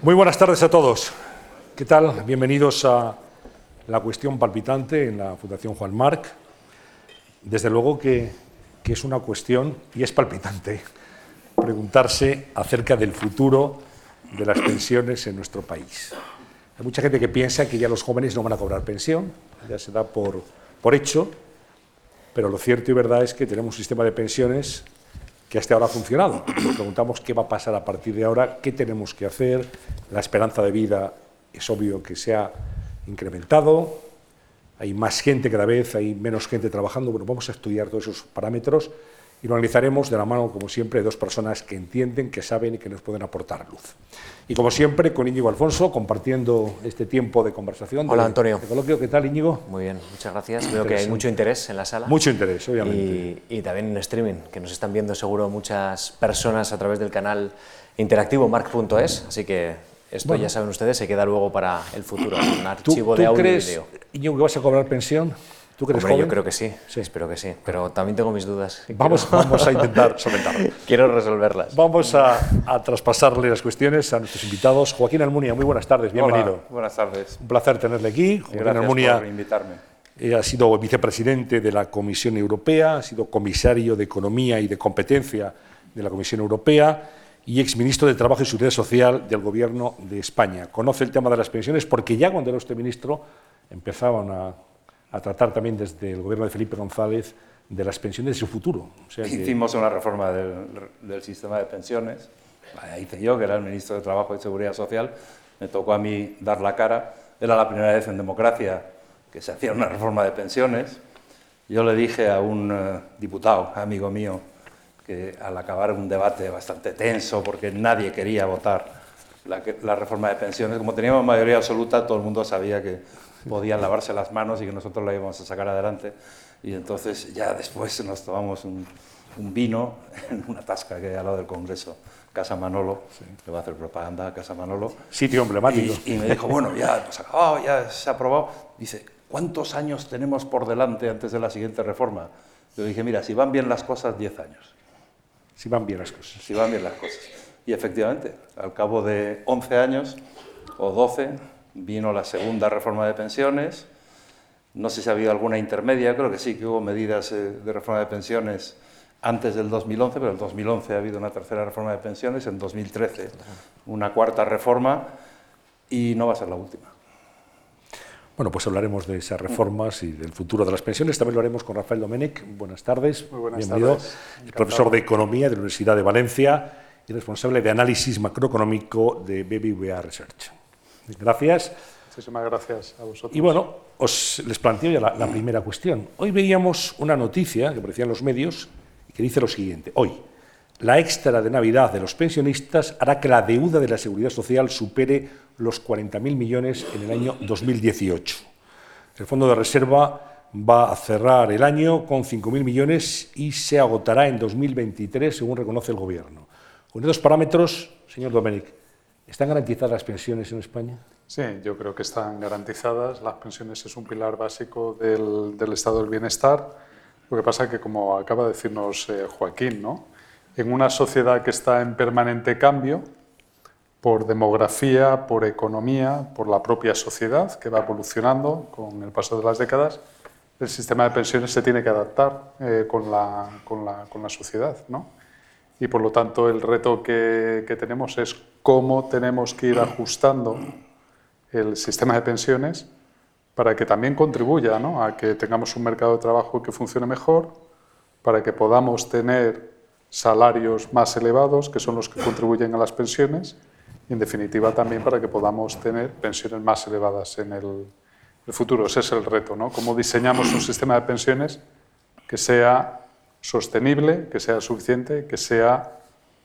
Muy buenas tardes a todos. ¿Qué tal? Bienvenidos a la cuestión palpitante en la Fundación Juan Marc. Desde luego que, es una cuestión, y es palpitante, preguntarse acerca del futuro de las pensiones en nuestro país. Hay mucha gente que piensa que ya los jóvenes no van a cobrar pensión, ya se da por hecho, pero lo cierto y verdad es que tenemos un sistema de pensiones que hasta ahora ha funcionado. Nos preguntamos qué va a pasar a partir de ahora, qué tenemos que hacer. La esperanza de vida es obvio que se ha incrementado, hay más gente cada vez, hay menos gente trabajando. Bueno, vamos a estudiar todos esos parámetros y lo analizaremos de la mano, como siempre, de dos personas que entienden, que saben y que nos pueden aportar luz. Y como siempre, con Íñigo Alfonso, compartiendo este tiempo de conversación. Hola, Antonio. coloquio. ¿Qué tal, Íñigo? Muy bien, muchas gracias. Veo que hay mucho interés en la sala. Mucho interés, obviamente. Y, y también en streaming, que nos están viendo seguro muchas personas a través del canal interactivo mark.es, así que esto ya saben ustedes, se queda luego para el futuro, un archivo ¿Tú, de audio crees, y video. Íñigo, que vas a cobrar pensión? ¿Tú crees Hombre, joven? yo creo que sí, sí, espero que sí, pero también tengo mis dudas. Vamos, Quiero- vamos a intentar solventarlo. Quiero resolverlas. Vamos a, a traspasarle las cuestiones a nuestros invitados. Joaquín Almunia, muy buenas tardes, bienvenido. Hola, buenas tardes. Un placer tenerle aquí. Joaquín gracias Almunia por invitarme. eh, ha sido vicepresidente de la Comisión Europea, ha sido comisario de Economía y de Competencia de la Comisión Europea y exministro de Trabajo y Seguridad Social del Gobierno de España. Conoce el tema de las pensiones porque ya cuando era usted ministro empezaban a, a tratar también desde el gobierno de Felipe González de las pensiones y su futuro. O sea que- Hicimos una reforma del, del sistema de pensiones. La hice yo, que era el ministro de Trabajo y Seguridad Social. Me tocó a mí dar la cara. Era la primera vez en democracia que se hacía una reforma de pensiones. Yo le dije a un eh, diputado, amigo mío, que al acabar un debate bastante tenso, porque nadie quería votar la, la reforma de pensiones, como teníamos mayoría absoluta, todo el mundo sabía que podían lavarse las manos y que nosotros la íbamos a sacar adelante. Y entonces ya después nos tomamos un, un vino en una tasca que hay al lado del Congreso, Casa Manolo, le va a hacer propaganda a Casa Manolo. Sitio emblemático. Y, y me dijo, bueno, ya hemos acabado, ya se ha aprobado. Dice, ¿cuántos años tenemos por delante antes de la siguiente reforma? Yo dije, mira, si van bien las cosas, 10 años. Si van bien las cosas. Si van bien las cosas. Y efectivamente, al cabo de 11 años o 12, vino la segunda reforma de pensiones. No sé si ha habido alguna intermedia, creo que sí, que hubo medidas eh, de reforma de pensiones antes del 2011, pero en el 2011 ha habido una tercera reforma de pensiones, en 2013 una cuarta reforma y no va a ser la última. Bueno, pues hablaremos de esas reformas y del futuro de las pensiones. También lo haremos con Rafael Domenech. Buenas tardes. Muy buenas Bienvenido. tardes. Profesor de Economía de la Universidad de Valencia y responsable de análisis macroeconómico de BBVA Research. Gracias. Muchísimas gracias a vosotros. Y bueno, os les planteo ya la, la primera cuestión. Hoy veíamos una noticia que aparecía en los medios y que dice lo siguiente. Hoy, la extra de Navidad de los pensionistas hará que la deuda de la Seguridad Social supere los 40.000 millones en el año 2018. El Fondo de Reserva va a cerrar el año con 5.000 millones y se agotará en 2023, según reconoce el Gobierno. Con estos parámetros, señor Domenic, ¿están garantizadas las pensiones en España? Sí, yo creo que están garantizadas. Las pensiones es un pilar básico del, del estado del bienestar. Lo que pasa es que, como acaba de decirnos eh, Joaquín, ¿no? en una sociedad que está en permanente cambio, por demografía, por economía, por la propia sociedad que va evolucionando con el paso de las décadas, el sistema de pensiones se tiene que adaptar eh, con, la, con, la, con la sociedad. ¿no? Y por lo tanto el reto que, que tenemos es cómo tenemos que ir ajustando el sistema de pensiones para que también contribuya ¿no? a que tengamos un mercado de trabajo que funcione mejor, para que podamos tener salarios más elevados, que son los que contribuyen a las pensiones, y en definitiva también para que podamos tener pensiones más elevadas en el, el futuro. Ese es el reto, ¿no? Cómo diseñamos un sistema de pensiones que sea sostenible, que sea suficiente, que sea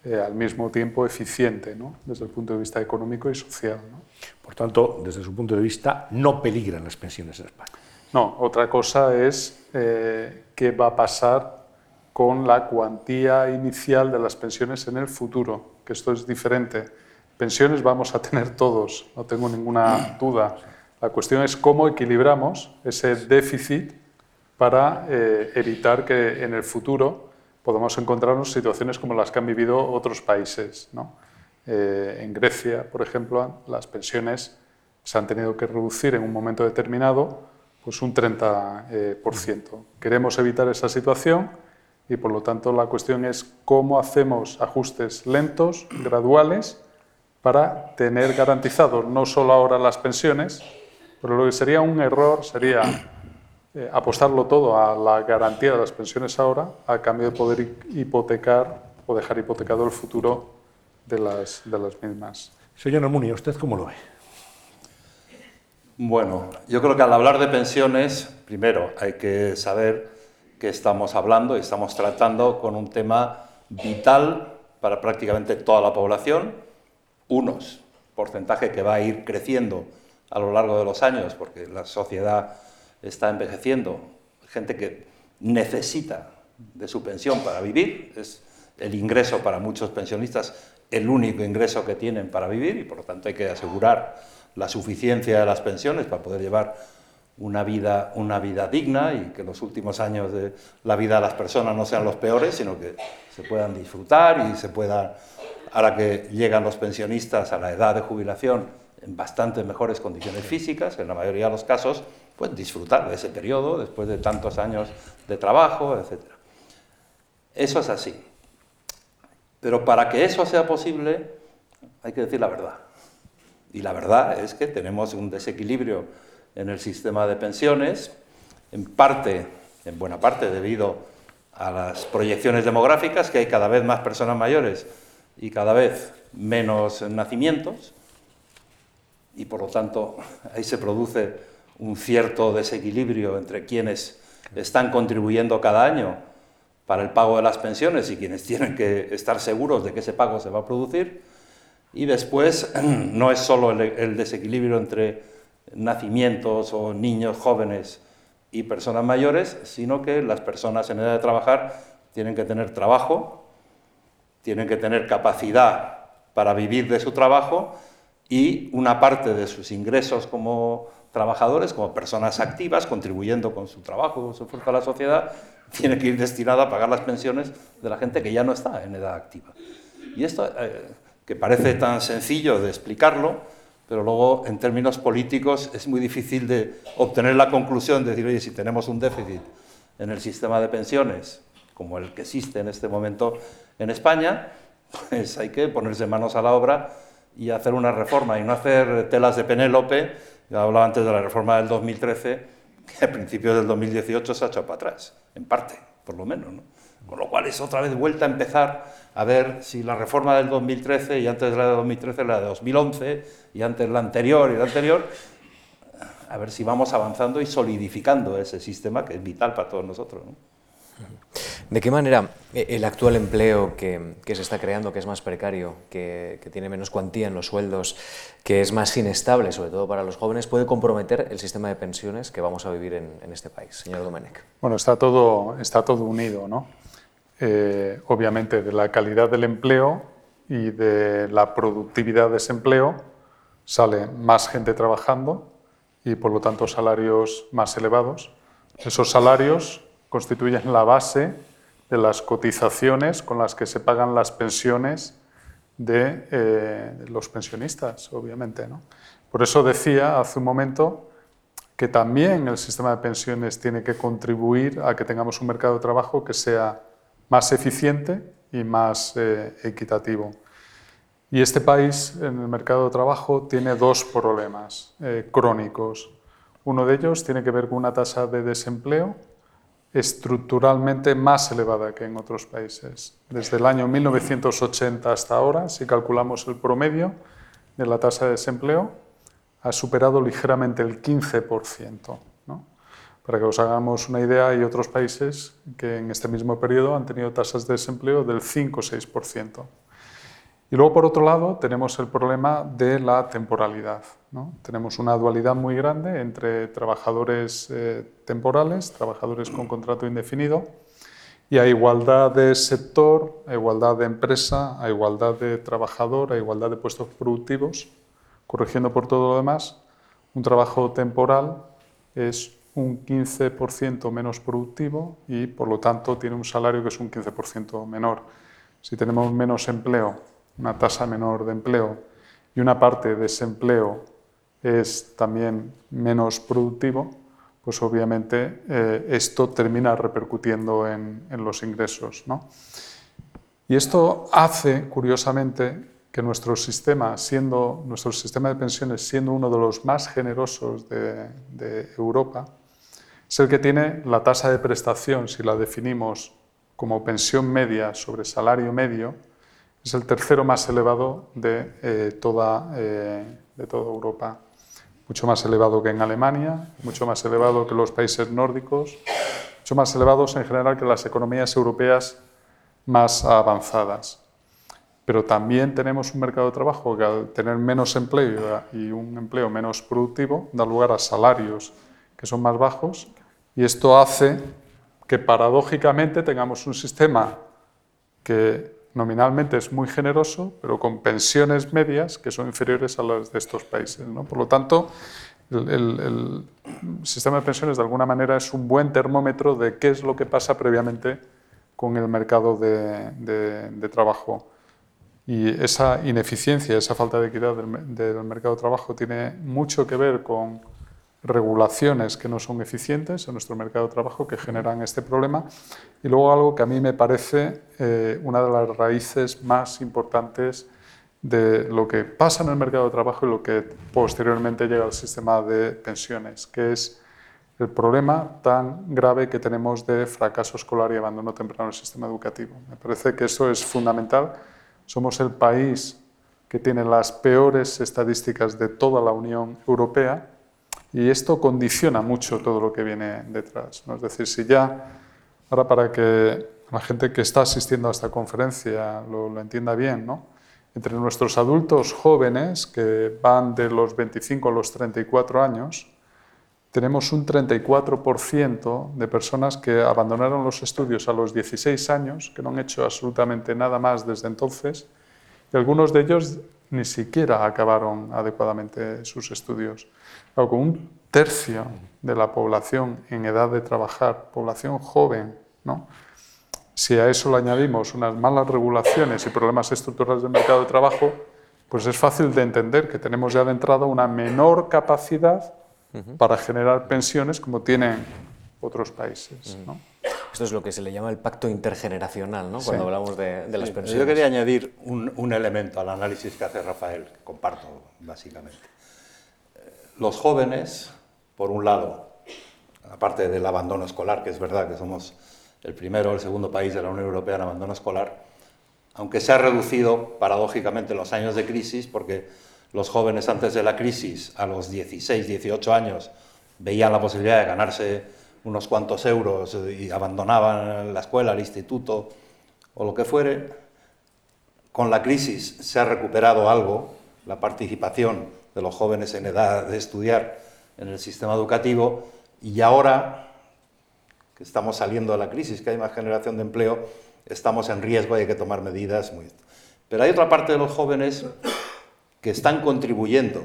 eh, al mismo tiempo eficiente, ¿no? desde el punto de vista económico y social. ¿no? Por tanto, desde su punto de vista, no peligran las pensiones en España. No, otra cosa es eh, qué va a pasar con la cuantía inicial de las pensiones en el futuro, que esto es diferente. Pensiones vamos a tener todos, no tengo ninguna duda. La cuestión es cómo equilibramos ese déficit para eh, evitar que en el futuro podamos encontrarnos situaciones como las que han vivido otros países. ¿no? Eh, en Grecia, por ejemplo, las pensiones se han tenido que reducir en un momento determinado pues un 30%. Queremos evitar esa situación y por lo tanto la cuestión es cómo hacemos ajustes lentos, graduales, para tener garantizados no solo ahora las pensiones, pero lo que sería un error sería eh, apostarlo todo a la garantía de las pensiones ahora, a cambio de poder hipotecar o dejar hipotecado el futuro de las, de las mismas. Señor Almunia, ¿usted cómo lo ve? Bueno, yo creo que al hablar de pensiones, primero hay que saber que estamos hablando y estamos tratando con un tema vital para prácticamente toda la población, unos, porcentaje que va a ir creciendo a lo largo de los años porque la sociedad está envejeciendo, gente que necesita de su pensión para vivir, es el ingreso para muchos pensionistas el único ingreso que tienen para vivir y por lo tanto hay que asegurar la suficiencia de las pensiones para poder llevar una vida, una vida digna y que los últimos años de la vida de las personas no sean los peores, sino que se puedan disfrutar y se pueda, ahora que llegan los pensionistas a la edad de jubilación en bastante mejores condiciones físicas, en la mayoría de los casos, pues disfrutar de ese periodo después de tantos años de trabajo, etc. Eso es así. Pero para que eso sea posible hay que decir la verdad. Y la verdad es que tenemos un desequilibrio en el sistema de pensiones, en parte, en buena parte debido a las proyecciones demográficas, que hay cada vez más personas mayores y cada vez menos nacimientos, y por lo tanto ahí se produce un cierto desequilibrio entre quienes están contribuyendo cada año para el pago de las pensiones y quienes tienen que estar seguros de que ese pago se va a producir, y después no es solo el, desequilibrio entre nacimientos o niños jóvenes y personas mayores, sino que las personas en edad de trabajar tienen que tener trabajo, tienen que tener capacidad para vivir de su trabajo y una parte de sus ingresos como trabajadores, como personas activas, contribuyendo con su trabajo, con su fuerza a la sociedad, tiene que ir destinada a pagar las pensiones de la gente que ya no está en edad activa. Y esto eh, que parece tan sencillo de explicarlo, pero luego en términos políticos es muy difícil de obtener la conclusión de decir, oye, si tenemos un déficit en el sistema de pensiones, como el que existe en este momento en España, pues hay que ponerse manos a la obra y hacer una reforma y no hacer telas de Penélope. Yo hablaba antes de la reforma del 2013, que a principios del 2018 se ha echado para atrás, en parte, por lo menos. ¿no? Con lo cual es otra vez vuelta a empezar a ver si la reforma del 2013 y antes de la de 2013 la de 2011 y antes la anterior y la anterior, a ver si vamos avanzando y solidificando ese sistema que es vital para todos nosotros. ¿De qué manera eh, el actual empleo que, se está creando, que es más precario, que, tiene menos cuantía en los sueldos, que es más inestable, sobre todo para los jóvenes, puede comprometer el sistema de pensiones que vamos a vivir en, en este país? Señor Domenech. Bueno, está todo, está todo unido, ¿no? Eh, obviamente de la calidad del empleo y de la productividad de ese empleo sale más gente trabajando y por lo tanto salarios más elevados. Esos salarios constituyen la base de las cotizaciones con las que se pagan las pensiones de, eh, los pensionistas, obviamente. Por eso decía hace un momento que también el sistema de pensiones tiene que contribuir a que tengamos un mercado de trabajo que sea más eficiente y más eh, equitativo. Y este país en el mercado de trabajo tiene dos problemas eh, crónicos. Uno de ellos tiene que ver con una tasa de desempleo estructuralmente más elevada que en otros países. Desde el año 1980 hasta ahora, si calculamos el promedio de la tasa de desempleo, ha superado ligeramente el 15%. Para que os hagamos una idea, hay otros países que en este mismo periodo han tenido tasas de desempleo del 5 o 6%. Y luego, por otro lado, tenemos el problema de la temporalidad. Tenemos una dualidad muy grande entre trabajadores eh, temporales, trabajadores con contrato indefinido, y a igualdad de sector, a igualdad de empresa, a igualdad de trabajador, a igualdad de puestos productivos, corrigiendo por todo lo demás, un trabajo temporal es un 15% menos productivo y por lo tanto tiene un salario que es un 15% menor. Si tenemos menos empleo una tasa menor de empleo y una parte de ese empleo es también menos productivo, pues obviamente eh, esto termina repercutiendo en, los ingresos. Y esto hace, curiosamente, que nuestro sistema, siendo, nuestro sistema de pensiones siendo uno de los más generosos de, de Europa, es el que tiene la tasa de prestación, si la definimos como pensión media sobre salario medio, es el tercero más elevado de, eh, toda, eh, de toda Europa. Mucho más elevado que en Alemania, mucho más elevado que los países nórdicos, mucho más elevados en general que las economías europeas más avanzadas. Pero también tenemos un mercado de trabajo que al tener menos empleo y un empleo menos productivo da lugar a salarios que son más bajos y esto hace que paradójicamente tengamos un sistema que nominalmente es muy generoso, pero con pensiones medias que son inferiores a las de estos países. Por lo tanto, el, sistema de pensiones de alguna manera es un buen termómetro de qué es lo que pasa previamente con el mercado de, trabajo. Y esa ineficiencia, esa falta de equidad del mercado de trabajo tiene mucho que ver con regulaciones que no son eficientes en nuestro mercado de trabajo que generan este problema. Y luego algo que a mí me parece eh, una de las raíces más importantes de lo que pasa en el mercado de trabajo y lo que posteriormente llega al sistema de pensiones, que es el problema tan grave que tenemos de fracaso escolar y abandono temprano del sistema educativo. Me parece que eso es fundamental. Somos el país que tiene las peores estadísticas de toda la Unión Europea y esto condiciona mucho todo lo que viene detrás. Es decir, si ya, ahora para que la gente que está asistiendo a esta conferencia lo, entienda bien, ¿no? entre nuestros adultos jóvenes que van de los 25 a los 34 años, tenemos un 34% de personas que abandonaron los estudios a los 16 años, que no han hecho absolutamente nada más desde entonces, y algunos de ellos ni siquiera acabaron adecuadamente sus estudios. Con un tercio de la población en edad de trabajar, población joven, ¿no? si a eso le añadimos unas malas regulaciones y problemas estructurales del mercado de trabajo, pues es fácil de entender que tenemos ya de entrada una menor capacidad para generar pensiones como tienen otros países. ¿no? Esto es lo que se le llama el pacto intergeneracional, ¿no? cuando hablamos de, las pensiones. Yo quería añadir un, elemento al análisis que hace Rafael, que comparto básicamente. Los jóvenes, por un lado, aparte del abandono escolar, que es verdad que somos el primero o el segundo país de la Unión Europea en abandono escolar, aunque se ha reducido paradójicamente en los años de crisis, porque los jóvenes antes de la crisis, a los 16, 18 años, veían la posibilidad de ganarse unos cuantos euros y abandonaban la escuela, el instituto o lo que fuere. Con la crisis se ha recuperado algo, la participación de los jóvenes en edad de estudiar en el sistema educativo y ahora que estamos saliendo de la crisis, que hay más generación de empleo, estamos en riesgo y hay que tomar medidas. Muy... Pero hay otra parte de los jóvenes que están contribuyendo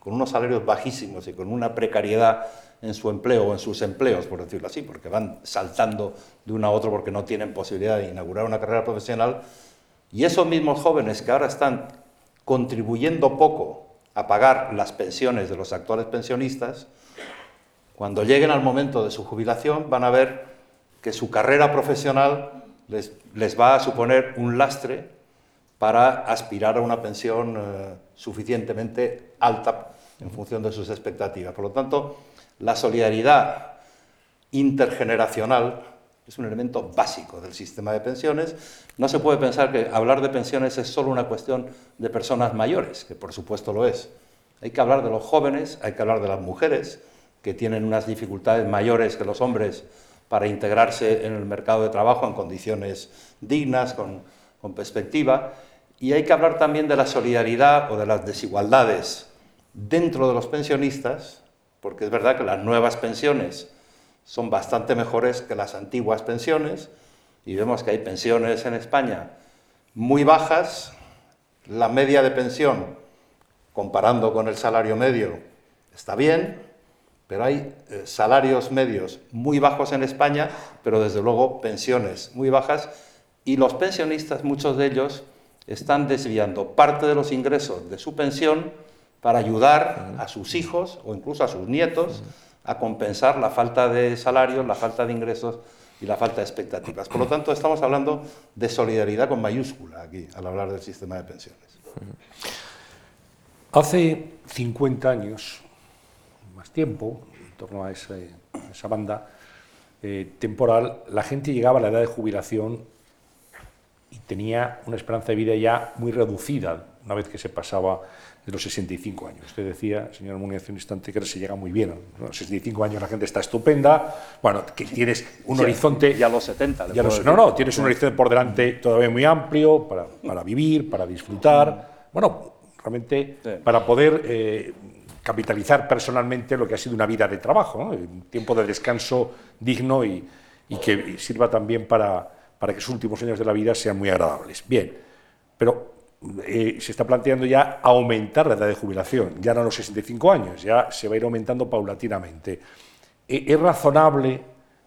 con unos salarios bajísimos y con una precariedad en su empleo o en sus empleos, por decirlo así, porque van saltando de uno a otro porque no tienen posibilidad de inaugurar una carrera profesional. Y esos mismos jóvenes que ahora están contribuyendo poco a pagar las pensiones de los actuales pensionistas, cuando lleguen al momento de su jubilación van a ver que su carrera profesional les, les va a suponer un lastre para aspirar a una pensión eh, suficientemente alta en función de sus expectativas. Por lo tanto, la solidaridad intergeneracional es un elemento básico del sistema de pensiones. No se puede pensar que hablar de pensiones es solo una cuestión de personas mayores, que por supuesto lo es. Hay que hablar de los jóvenes, hay que hablar de las mujeres, que tienen unas dificultades mayores que los hombres para integrarse en el mercado de trabajo en condiciones dignas, con, perspectiva. Y hay que hablar también de la solidaridad o de las desigualdades dentro de los pensionistas, porque es verdad que las nuevas pensiones son bastante mejores que las antiguas pensiones, y vemos que hay pensiones en España muy bajas, la media de pensión, comparando con el salario medio, está bien, pero hay eh, salarios medios muy bajos en España, pero desde luego pensiones muy bajas, y los pensionistas, muchos de ellos, están desviando parte de los ingresos de su pensión para ayudar a sus hijos o incluso a sus nietos a compensar la falta de salarios, la falta de ingresos y la falta de expectativas. Por lo tanto, estamos hablando de solidaridad con mayúscula aquí, al hablar del sistema de pensiones. Hace 50 años, más tiempo, en torno a, esa banda eh, temporal, la gente llegaba a la edad de jubilación y tenía una esperanza de vida ya muy reducida una vez que se pasaba de los 65 años. Usted decía, señor Muniz, hace un instante que se llega muy bien. A los 65 años la gente está estupenda. Bueno, que tienes un horizonte... Ya los 70. Ya no, no, tienes un horizonte por delante todavía muy amplio para, para vivir, para disfrutar. Bueno, realmente para poder eh, capitalizar personalmente lo que ha sido una vida de trabajo, un tiempo de descanso digno y, y que sirva también para, para que sus últimos años de la vida sean muy agradables. Bien, pero eh, se está planteando ya aumentar la edad de jubilación, ya no a los 65 años, ya se va a ir aumentando paulatinamente. Eh, ¿Es razonable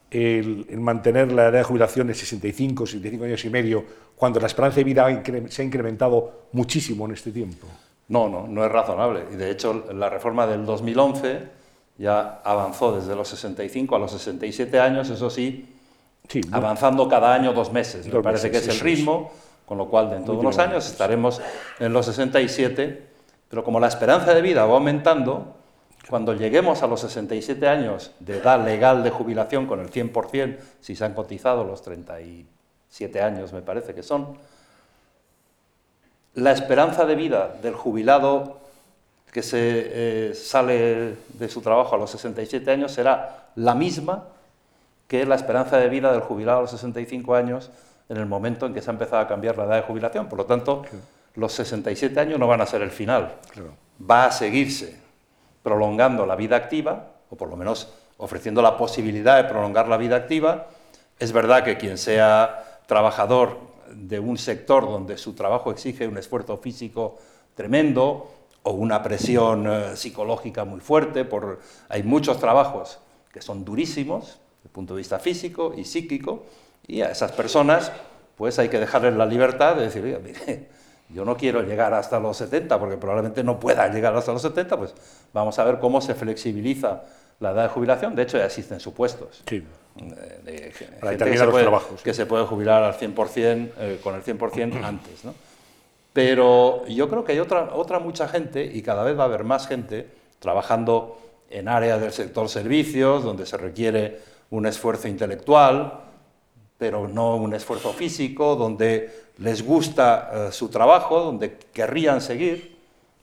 el, mantener la edad de jubilación en 65, 65 años y medio, cuando la esperanza de vida se ha incrementado muchísimo en este tiempo? No, no, no es razonable. Y de hecho, la reforma del 2011 ya avanzó desde los 65 a los 67 años, eso sí, sí avanzando cada año dos meses. Me parece que es el ritmo con lo cual dentro de unos años estaremos en los 67, pero como la esperanza de vida va aumentando, cuando lleguemos a los 67 años de edad legal de jubilación con el 100%, si se han cotizado los 37 años me parece que son, la esperanza de vida del jubilado que se eh, sale de su trabajo a los 67 años será la misma que la esperanza de vida del jubilado a los 65 años en el momento en que se ha empezado a cambiar la edad de jubilación. Por lo tanto, los 67 años no van a ser el final. Va a seguirse prolongando la vida activa, o por lo menos ofreciendo la posibilidad de prolongar la vida activa. Es verdad que quien sea trabajador de un sector donde su trabajo exige un esfuerzo físico tremendo o una presión eh, psicológica muy fuerte, por, hay muchos trabajos que son durísimos desde el punto de vista físico y psíquico, y a esas personas, pues hay que dejarles la libertad de decir, mire, yo no quiero llegar hasta los 70, porque probablemente no pueda llegar hasta los 70, pues vamos a ver cómo se flexibiliza la edad de jubilación. De hecho, ya existen supuestos. Sí. De, Para que, se puede, trabajos, que se puede jubilar al 100%, eh, con el 100% antes. ¿no? Pero yo creo que hay otra, otra mucha gente, y cada vez va a haber más gente, trabajando en áreas del sector servicios, donde se requiere un esfuerzo intelectual, pero no un esfuerzo físico, donde les gusta eh, su trabajo, donde querrían seguir,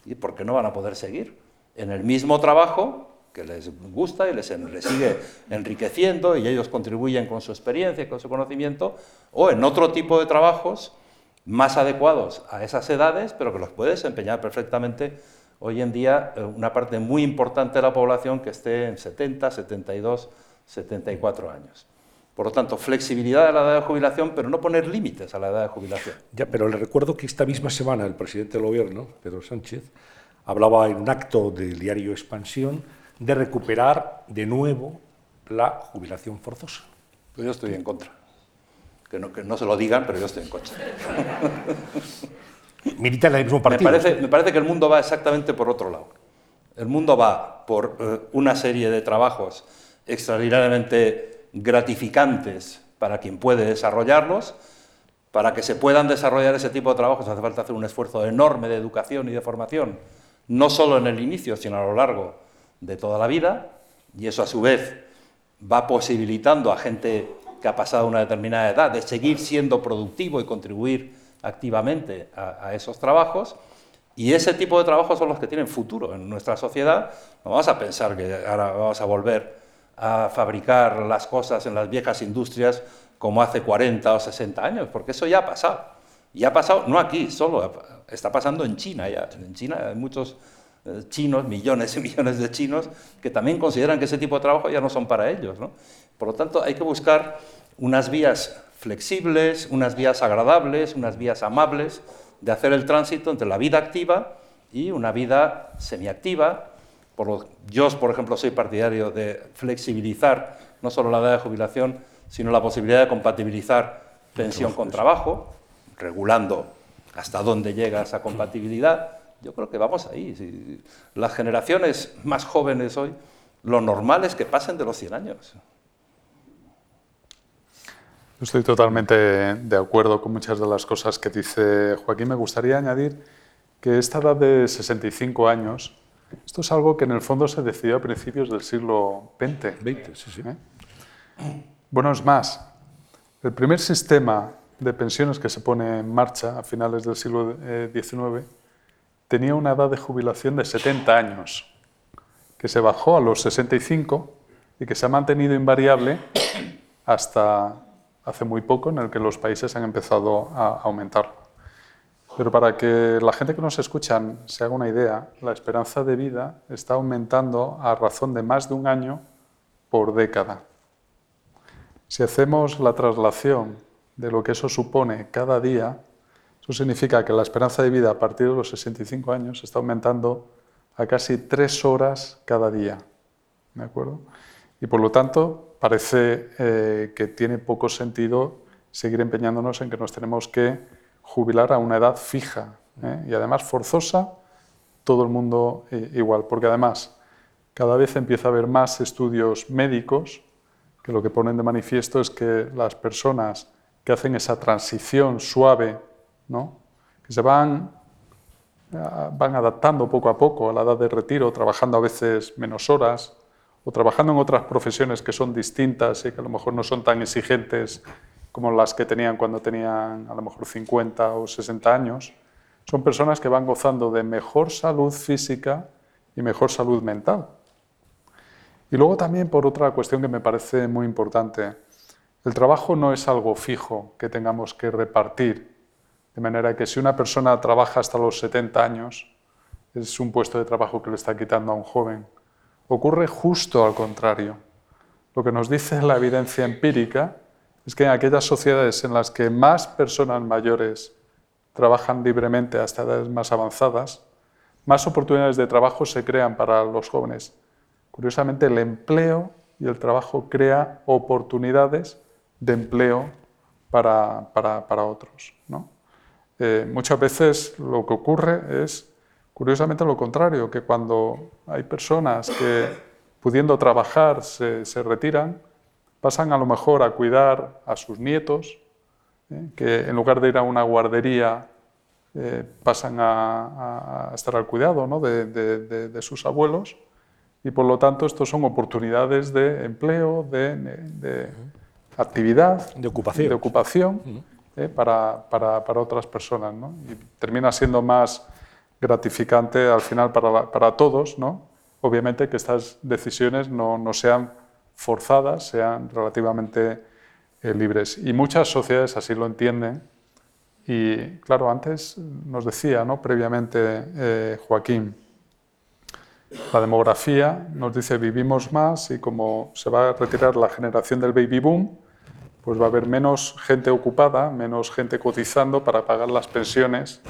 y porque no van a poder seguir en el mismo trabajo que les gusta y les, sigue enriqueciendo y ellos contribuyen con su experiencia, con su conocimiento, o en otro tipo de trabajos más adecuados a esas edades, pero que los puede desempeñar perfectamente hoy en día eh, una parte muy importante de la población que esté en 70, 72, 74 años. Por lo tanto, flexibilidad de la edad de jubilación, pero no poner límites a la edad de jubilación. Ya, pero le recuerdo que esta misma semana el presidente del Gobierno, Pedro Sánchez, hablaba en un acto del diario Expansión de recuperar de nuevo la jubilación forzosa. Pues yo estoy en contra. Que no, que no se lo digan, pero yo estoy en contra. Milita en el mismo partido. Me parece, me parece, que el mundo va exactamente por otro lado. El mundo va por eh, una serie de trabajos extraordinariamente gratificantes para quien puede desarrollarlos. Para que se puedan desarrollar ese tipo de trabajos hace falta hacer un esfuerzo enorme de educación y de formación, no solo en el inicio, sino a lo largo de toda la vida, y eso a su vez va posibilitando a gente que ha pasado una determinada edad de seguir siendo productivo y contribuir activamente a, a, esos trabajos. Y ese tipo de trabajos son los que tienen futuro en nuestra sociedad. No vamos a pensar que ahora vamos a volver a fabricar las cosas en las viejas industrias como hace 40 o 60 años, porque eso ya ha pasado. Y ha pasado, no aquí solo, está pasando en China ya. En China hay muchos eh, chinos, millones y millones de chinos, que también consideran que ese tipo de trabajo ya no son para ellos. Por lo tanto, hay que buscar unas vías flexibles, unas vías agradables, unas vías amables de hacer el tránsito entre la vida activa y una vida semiactiva, yo, por ejemplo, soy partidario de flexibilizar no solo la edad de jubilación, sino la posibilidad de compatibilizar pensión con trabajo, regulando hasta dónde llega esa compatibilidad. Yo creo que vamos ahí. Las generaciones más jóvenes hoy, lo normal es que pasen de los 100 años. Estoy totalmente de acuerdo con muchas de las cosas que dice Joaquín. Me gustaría añadir que esta edad de 65 años, esto es algo que en el fondo se decidió a principios del siglo XX. 20, sí, sí. ¿Eh? Bueno, es más, el primer sistema de pensiones que se pone en marcha a finales del siglo XIX eh, tenía una edad de jubilación de 70 años, que se bajó a los 65 y que se ha mantenido invariable hasta hace muy poco, en el que los países han empezado a aumentar. Pero para que la gente que nos escuchan se haga una idea, la esperanza de vida está aumentando a razón de más de un año por década. Si hacemos la traslación de lo que eso supone cada día, eso significa que la esperanza de vida a partir de los 65 años está aumentando a casi tres horas cada día. ¿De acuerdo? Y por lo tanto, parece eh, que tiene poco sentido seguir empeñándonos en que nos tenemos que jubilar a una edad fija ¿eh? y además forzosa, todo el mundo eh, igual, porque además cada vez empieza a haber más estudios médicos que lo que ponen de manifiesto es que las personas que hacen esa transición suave, ¿no? que se van, van adaptando poco a poco a la edad de retiro, trabajando a veces menos horas, o trabajando en otras profesiones que son distintas y que a lo mejor no son tan exigentes como las que tenían cuando tenían a lo mejor 50 o 60 años, son personas que van gozando de mejor salud física y mejor salud mental. Y luego también por otra cuestión que me parece muy importante, el trabajo no es algo fijo que tengamos que repartir, de manera que si una persona trabaja hasta los 70 años, es un puesto de trabajo que le está quitando a un joven. Ocurre justo al contrario. Lo que nos dice la evidencia empírica es que en aquellas sociedades en las que más personas mayores trabajan libremente hasta edades más avanzadas, más oportunidades de trabajo se crean para los jóvenes. Curiosamente, el empleo y el trabajo crea oportunidades de empleo para, para, otros. ¿no? Eh, muchas veces lo que ocurre es, curiosamente, lo contrario, que cuando hay personas que, pudiendo trabajar, se, se retiran, pasan a lo mejor a cuidar a sus nietos, ¿eh? que en lugar de ir a una guardería, eh, pasan a, estar al cuidado ¿no? de, de, de, sus abuelos, y por lo tanto estos son oportunidades de empleo, de actividad, de ocupación, de ocupación eh, para, para, para, otras personas. ¿no? Y termina siendo más gratificante al final para, para todos, ¿no? obviamente que estas decisiones no, no sean forzadas, sean relativamente eh, libres. Y muchas sociedades así lo entienden. Y claro, antes nos decía ¿no? previamente eh, Joaquín, la demografía nos dice vivimos más y como se va a retirar la generación del baby boom, pues va a haber menos gente ocupada, menos gente cotizando para pagar las pensiones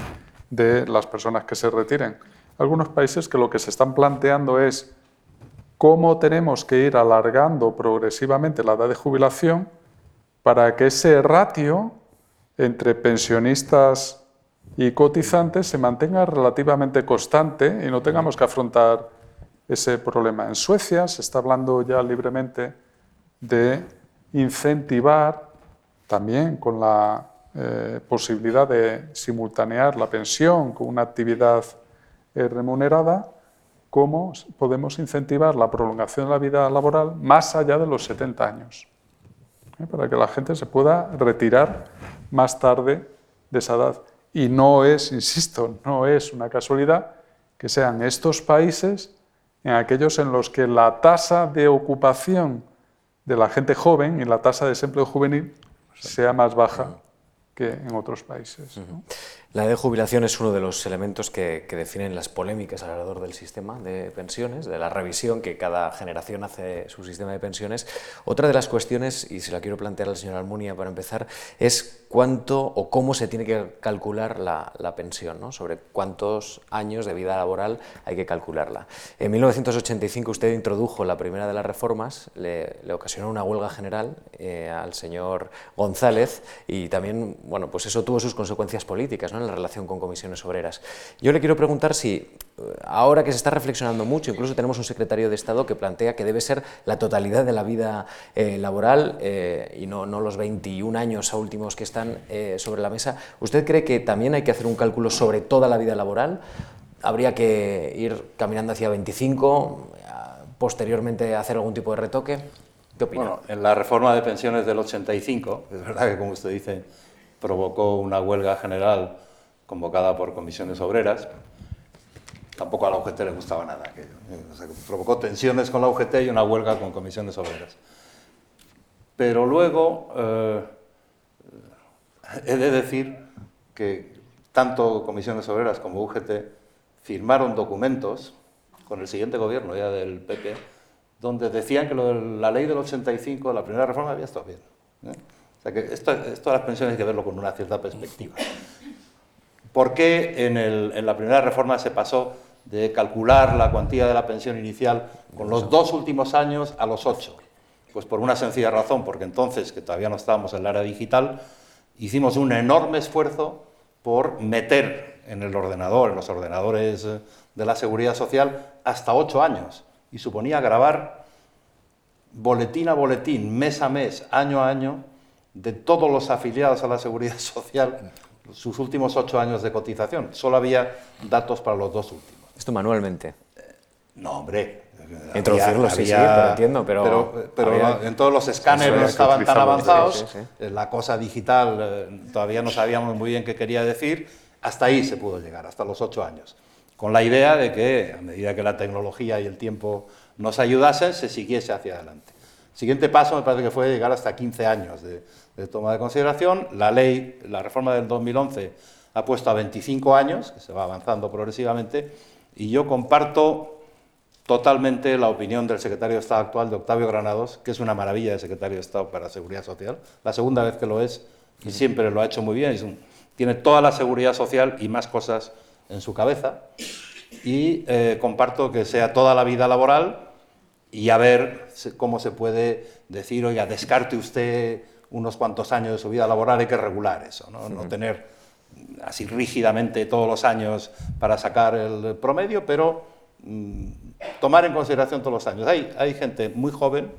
de las personas que se retiren. Algunos países que lo que se están planteando es cómo tenemos que ir alargando progresivamente la edad de jubilación para que ese ratio entre pensionistas y cotizantes se mantenga relativamente constante y no tengamos que afrontar ese problema. En Suecia se está hablando ya libremente de incentivar también con la eh, posibilidad de simultanear la pensión con una actividad eh, remunerada, cómo podemos incentivar la prolongación de la vida laboral más allá de los 70 años, ¿eh? para que la gente se pueda retirar más tarde de esa edad. Y no es, insisto, no es una casualidad que sean estos países en aquellos en los que la tasa de ocupación de la gente joven y la tasa de desempleo juvenil sea más baja que en otros países. La edad de jubilación es uno de los elementos que, definen las polémicas alrededor del sistema de pensiones, de la revisión que cada generación hace de su sistema de pensiones. Otra de las cuestiones, y se la quiero plantear al señor Almunia para empezar, es cuánto o cómo se tiene que calcular la, pensión, ¿no? sobre cuántos años de vida laboral hay que calcularla. En 1985 usted introdujo la primera de las reformas, le, ocasionó una huelga general eh, al señor González y también, bueno, pues eso tuvo sus consecuencias políticas ¿no? En la relación con comisiones obreras. Yo le quiero preguntar si ahora que se está reflexionando mucho, incluso tenemos un secretario de Estado que plantea que debe ser la totalidad de la vida eh, laboral eh, y no, no, los 21 años últimos que están eh, sobre la mesa. ¿Usted cree que también hay que hacer un cálculo sobre toda la vida laboral? ¿Habría que ir caminando hacia 25, posteriormente hacer algún tipo de retoque? ¿Qué opina? Bueno, en la reforma de pensiones del 85, es verdad que como usted dice, provocó una huelga general convocada por comisiones obreras, tampoco a la UGT le gustaba nada aquello. provocó tensiones con la UGT y una huelga con comisiones obreras. Pero luego eh, he de decir que tanto comisiones obreras como UGT firmaron documentos con el siguiente gobierno ya del PP, donde decían que la ley del 85, la primera reforma, había estado bien. ¿eh? O sea que esto, esto de las pensiones hay que verlo con una cierta perspectiva. ¿Por qué en, la primera reforma se pasó de calcular la cuantía de la pensión inicial con los dos últimos años a los ocho. Pues por una sencilla razón, porque entonces, que todavía no estábamos en la era digital, hicimos un enorme esfuerzo por meter en el ordenador, en los ordenadores eh, de la seguridad social, hasta ocho años. Y suponía grabar boletín a boletín, mes a mes, año a año, de todos los afiliados a la seguridad social, sus últimos ocho años de cotización. Solo había datos para los dos últimos. Esto manualmente. No, hombre. Introducirlo, sí, sí, pero entiendo, pero... Pero, en todos los escáneres no estaban tan avanzados, la cosa digital eh, todavía no sabíamos muy bien qué quería decir, hasta ahí se pudo llegar, hasta los ocho años, con la idea de que a medida que la tecnología y el tiempo nos ayudasen, se siguiese hacia adelante. El siguiente paso me parece que fue llegar hasta 15 años de, de toma de consideración. La ley, la reforma del 2011 ha puesto a 25 años, que se va avanzando progresivamente, y yo comparto totalmente la opinión del secretario de Estado actual, de Octavio Granados, que es una maravilla de secretario de Estado para Seguridad Social, la segunda vez que lo es, y siempre lo ha hecho muy bien, tiene toda la seguridad social y más cosas en su cabeza, y eh, comparto que sea toda la vida laboral y a ver cómo se puede decir, oiga, descarte usted unos cuantos años de su vida laboral, hay que regular eso, no, no tener así rígidamente todos los años para sacar el promedio, pero mm, tomar en consideración todos los años. Hay, hay gente muy joven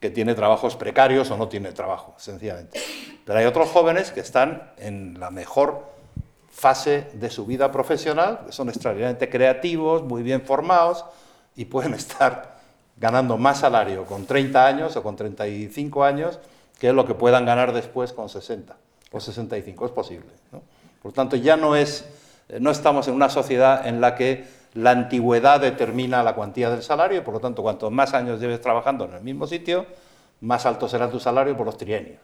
que tiene trabajos precarios o no tiene trabajo, sencillamente. Pero hay otros jóvenes que están en la mejor fase de su vida profesional, que son extraordinariamente creativos, muy bien formados y pueden estar ganando más salario con 30 años o con 35 años que lo que puedan ganar después con 60 o 65. Es posible. ¿no? Por tanto, ya no, es, eh, no estamos en una sociedad en la que la antigüedad determina la cuantía del salario y por lo tanto, cuanto más años lleves trabajando en el mismo sitio, más alto será tu salario por los trienios.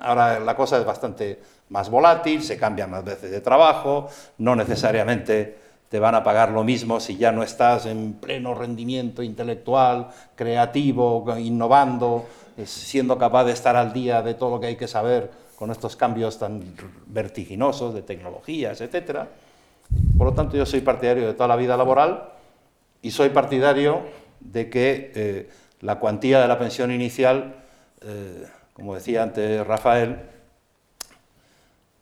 Ahora la cosa es bastante más volátil, se cambia más veces de trabajo, no necesariamente te van a pagar lo mismo si ya no estás en pleno rendimiento intelectual, creativo, innovando, siendo capaz de estar al día de todo lo que hay que saber con estos cambios tan vertiginosos de tecnologías, etc. Por lo tanto, yo soy partidario de toda la vida laboral y soy partidario de que eh, la cuantía de la pensión inicial, eh, como decía antes Rafael,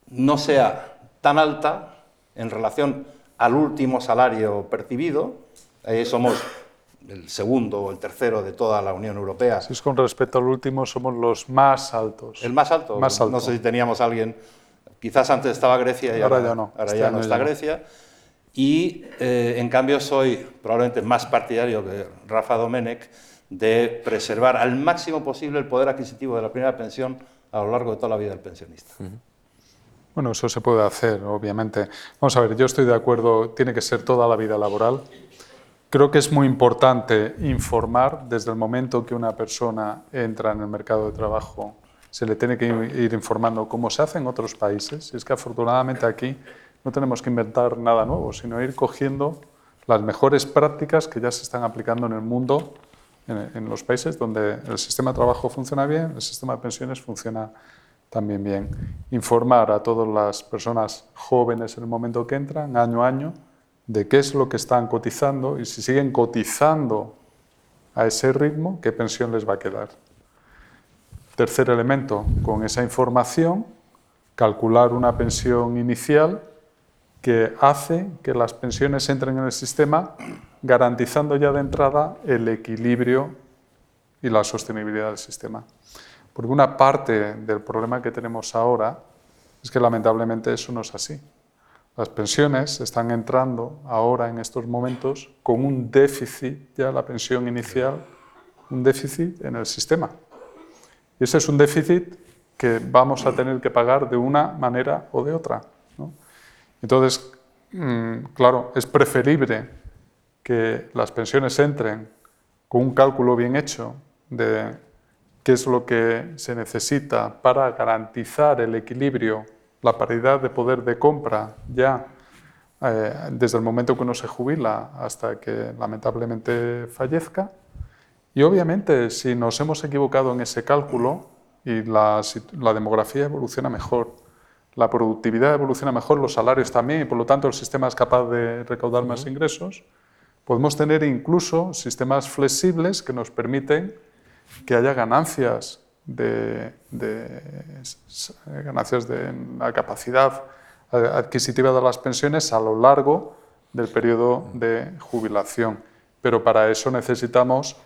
no sea tan alta en relación al último salario percibido. Ahí somos el segundo o el tercero de toda la Unión Europea. Si es con respecto al último, somos los más altos. ¿El más alto? Más alto. No sé si teníamos alguien, quizás antes estaba Grecia y ahora, ya no, ahora ya no está Grecia. Y eh, en cambio soy probablemente más partidario que Rafa Domenech de preservar al máximo posible el poder adquisitivo de la primera pensión a lo largo de toda la vida del pensionista. Bueno, eso se puede hacer, obviamente. Vamos a ver, yo estoy de acuerdo, tiene que ser toda la vida laboral. Creo que es muy importante informar desde el momento que una persona entra en el mercado de trabajo. Se le tiene que ir informando cómo se hace en otros países. Es que afortunadamente aquí no tenemos que inventar nada nuevo, sino ir cogiendo las mejores prácticas que ya se están aplicando en el mundo, en, los países donde el sistema de trabajo funciona bien, el sistema de pensiones funciona también bien. Informar a todas las personas jóvenes en el momento que entran, año a año, de qué es lo que están cotizando y si siguen cotizando a ese ritmo, qué pensión les va a quedar. Tercer elemento, con esa información, calcular una pensión inicial que hace que las pensiones entren en el sistema garantizando ya de entrada el equilibrio y la sostenibilidad del sistema. Porque una parte del problema que tenemos ahora es que lamentablemente eso no es así. Las pensiones están entrando ahora en estos momentos con un déficit, ya la pensión inicial, un déficit en el sistema. Y ese es un déficit que vamos a tener que pagar de una manera o de otra. Entonces, mm, claro, es preferible que las pensiones entren con un cálculo bien hecho de qué es lo que se necesita para garantizar el equilibrio, la paridad de poder de compra ya eh, desde el momento que uno se jubila hasta que lamentablemente fallezca. Y obviamente si nos hemos equivocado en ese cálculo y la demografía evoluciona mejor, la productividad evoluciona mejor, los salarios también, y por lo tanto el sistema es capaz de recaudar más ingresos, podemos tener incluso sistemas flexibles que nos permiten que haya ganancias de, ganancias de la capacidad adquisitiva de las pensiones a lo largo del periodo de jubilación. Pero para eso necesitamos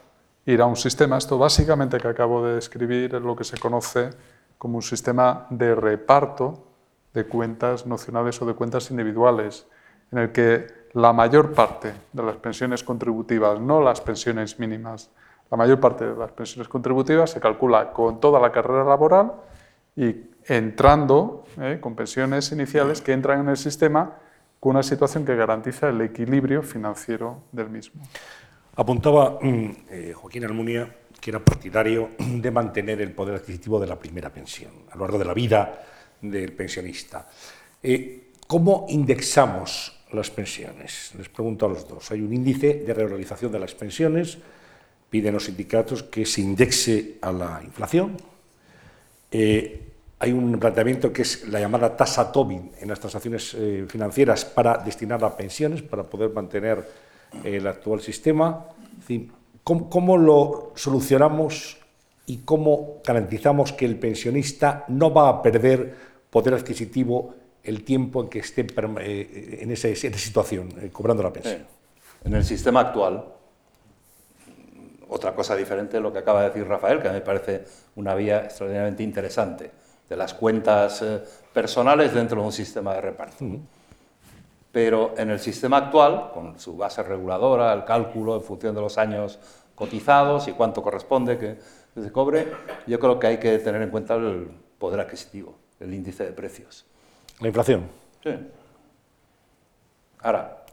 ir a un sistema, esto básicamente que acabo de describir es lo que se conoce como un sistema de reparto de cuentas nocionales o de cuentas individuales, en el que la mayor parte de las pensiones contributivas, no las pensiones mínimas, la mayor parte de las pensiones contributivas se calcula con toda la carrera laboral y entrando eh, con pensiones iniciales que entran en el sistema con una situación que garantiza el equilibrio financiero del mismo. Apuntaba mm, eh, Joaquín Almunia que era partidario de mantener el poder adquisitivo de la primera pensión a lo largo de la vida del pensionista. Eh, ¿Cómo indexamos las pensiones? Les pregunto a los dos. Hay un índice de revalorización de las pensiones, piden los sindicatos que se indexe a la inflación. Eh, hay un planteamiento que es la llamada tasa Tobin en las transacciones eh, financieras para destinar a pensiones, para poder mantener el actual sistema. ¿cómo, lo solucionamos y cómo garantizamos que el pensionista no va a perder poder adquisitivo el tiempo en que esté eh, en, esa, situación, eh, cobrando la pensión. En el sistema actual, otra cosa diferente de lo que acaba de decir Rafael, que a mí me parece una vía extraordinariamente interesante, de las cuentas eh, personales dentro de un sistema de reparto. Pero en el sistema actual, con su base reguladora, el cálculo en función de los años cotizados y cuánto corresponde que se cobre, yo creo que hay que tener en cuenta el poder adquisitivo el índice de precios. ¿La inflación? Sí. Ahora,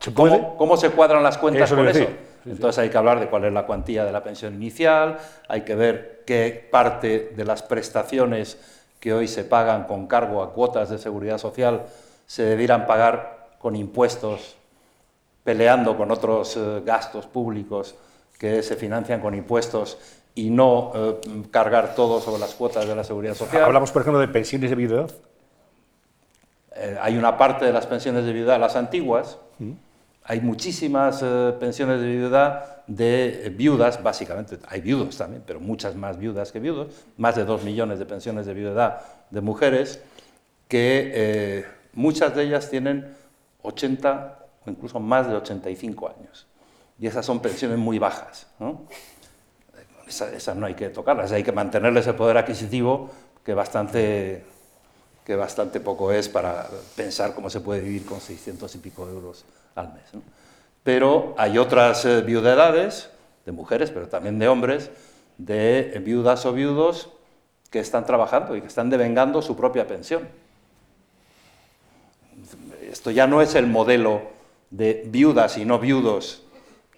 ¿cómo, se cuadran las cuentas con eso? Entonces hay que hablar de cuál es la cuantía de la pensión inicial, hay que ver qué parte de las prestaciones que hoy se pagan con cargo a cuotas de seguridad social se debieran pagar con impuestos, peleando con otros eh, gastos públicos que se financian con impuestos y no eh, cargar todo sobre las cuotas de la seguridad social. Hablamos, por ejemplo, de pensiones de viudedad. Eh, hay una parte de las pensiones de viudedad, las antiguas. Mm. Hay muchísimas eh, pensiones de viudedad de viudas, básicamente. Hay viudos también, pero muchas más viudas que viudos. Más de dos millones de pensiones de viudedad de mujeres, que muchas de ellas tienen 80 o incluso más de 85 años. Y esas son pensiones muy bajas. ¿no? esas, no hay que tocarlas, hay que mantenerles el poder adquisitivo que bastante, que bastante poco es para pensar cómo se puede vivir con 600 y pico euros al mes. Pero hay otras eh, viudedades, de mujeres, pero también de hombres, de viudas o viudos que están trabajando y que están devengando su propia pensión. Esto ya no es el modelo de viudas y no viudos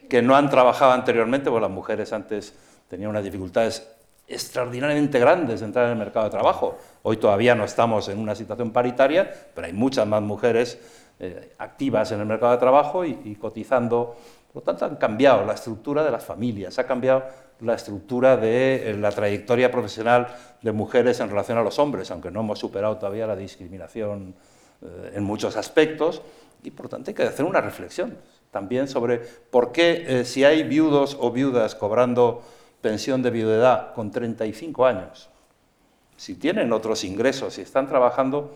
que no han trabajado anteriormente, porque las mujeres antes tenía unas dificultades extraordinariamente grandes de entrar en el mercado de trabajo. Hoy todavía no estamos en una situación paritaria, pero hay muchas más mujeres eh, activas en el mercado de trabajo y, cotizando. Por lo tanto, han cambiado la estructura de las familias, ha cambiado la estructura de la trayectoria profesional de mujeres en relación a los hombres, aunque no hemos superado todavía la discriminación en muchos aspectos, y por lo tanto hay que hacer una reflexión también sobre por qué si hay viudos o viudas cobrando pensión de viudedad con 35 años, si tienen otros ingresos, si están trabajando,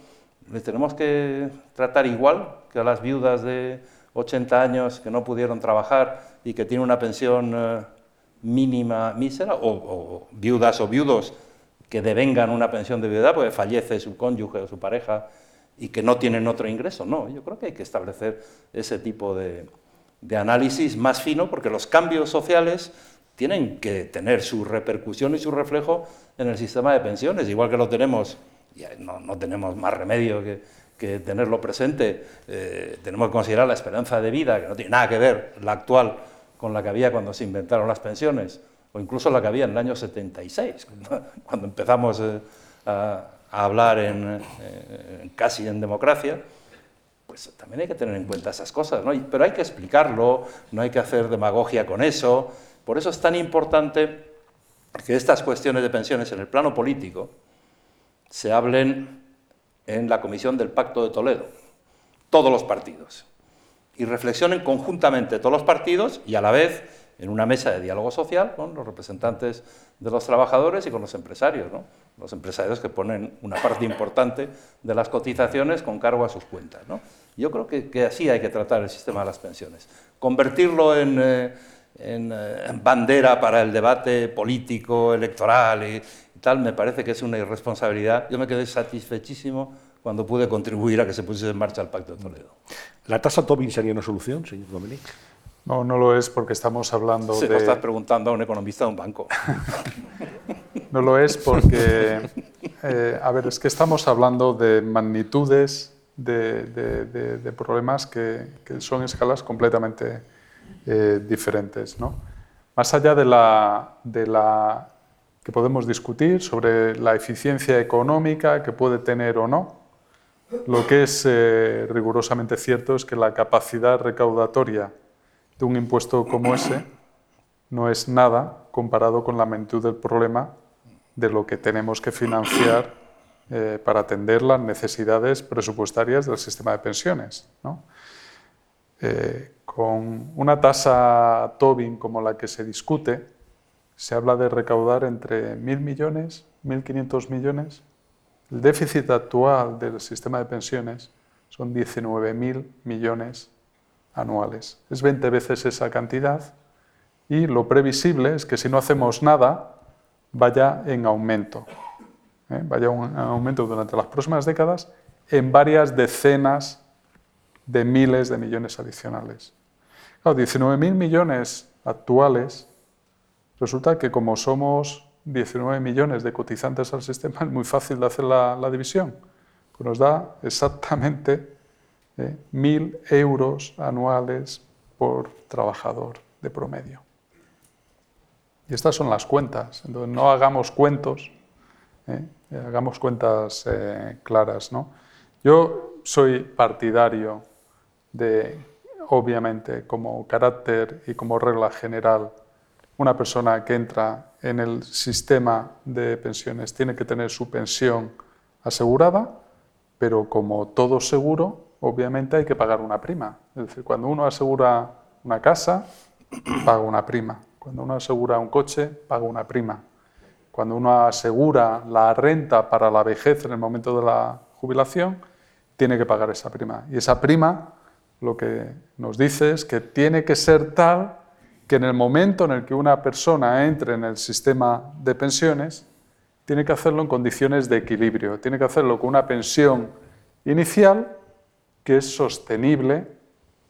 les tenemos que tratar igual que a las viudas de 80 años que no pudieron trabajar y que tienen una pensión eh, mínima, mísera, o, viudas o viudos que devengan una pensión de viudedad porque fallece su cónyuge o su pareja y que no tienen otro ingreso. No, yo creo que hay que establecer ese tipo de análisis más fino porque los cambios sociales tienen que tener su repercusión y su reflejo en el sistema de pensiones, igual que lo tenemos, no, tenemos más remedio que, que tenerlo presente, eh, tenemos que considerar la esperanza de vida, que no tiene nada que ver la actual con la que había cuando se inventaron las pensiones, o incluso la que había en el año 76, cuando empezamos eh, a, hablar en, eh, casi en democracia, pues también hay que tener en cuenta esas cosas, ¿no? pero hay que explicarlo, no hay que hacer demagogia con eso, por eso es tan importante que estas cuestiones de pensiones en el plano político se hablen en la Comisión del Pacto de Toledo, todos los partidos, y reflexionen conjuntamente todos los partidos y a la vez en una mesa de diálogo social con los representantes de los trabajadores y con los empresarios, los empresarios que ponen una parte importante de las cotizaciones con cargo a sus cuentas. Yo creo que, así hay que tratar el sistema de las pensiones. Convertirlo en... Eh, eh, en, bandera para el debate político, electoral y, tal, me parece que es una irresponsabilidad. Yo me quedé satisfechísimo cuando pude contribuir a que se pusiese en marcha el Pacto de Toledo. ¿La tasa Tobin sería una solución, señor Dominic? No, no lo es porque estamos hablando Se de... lo estás preguntando a un economista de un banco. no lo es porque, eh, a ver, es que estamos hablando de magnitudes de, de, problemas que, que, son escalas completamente eh, diferentes. ¿no? Más allá de la, de la que podemos discutir sobre la eficiencia económica que puede tener o no, lo que es eh, rigurosamente cierto es que la capacidad recaudatoria de un impuesto como ese no es nada comparado con la magnitud del problema de lo que tenemos que financiar eh, para atender las necesidades presupuestarias del sistema de pensiones. ¿no? Con una tasa Tobin como la que se discute, se habla de recaudar entre 1.000 millones, 1.500 millones. El déficit actual del sistema de pensiones son 19.000 millones anuales. Es 20 veces esa cantidad y lo previsible es que si no hacemos nada, vaya en aumento. ¿eh? Vaya en aumento durante las próximas décadas en varias decenas de miles de millones adicionales. 19.000 millones actuales, resulta que como somos 19 millones de cotizantes al sistema, es muy fácil de hacer la, división. Pues nos da exactamente eh, 1.000 euros anuales por trabajador de promedio. Y estas son las cuentas. No hagamos cuentos, eh, hagamos cuentas eh, claras. ¿no? Yo soy partidario de obviamente, como carácter y como regla general, una persona que entra en el sistema de pensiones tiene que tener su pensión asegurada, pero como todo seguro, obviamente hay que pagar una prima. Es decir, cuando uno asegura una casa, paga una prima. Cuando uno asegura un coche, paga una prima. Cuando uno asegura la renta para la vejez en el momento de la jubilación, tiene que pagar esa prima. Y esa prima lo que nos dice es que tiene que ser tal que en el momento en el que una persona entre en el sistema de pensiones, tiene que hacerlo en condiciones de equilibrio, tiene que hacerlo con una pensión inicial que es sostenible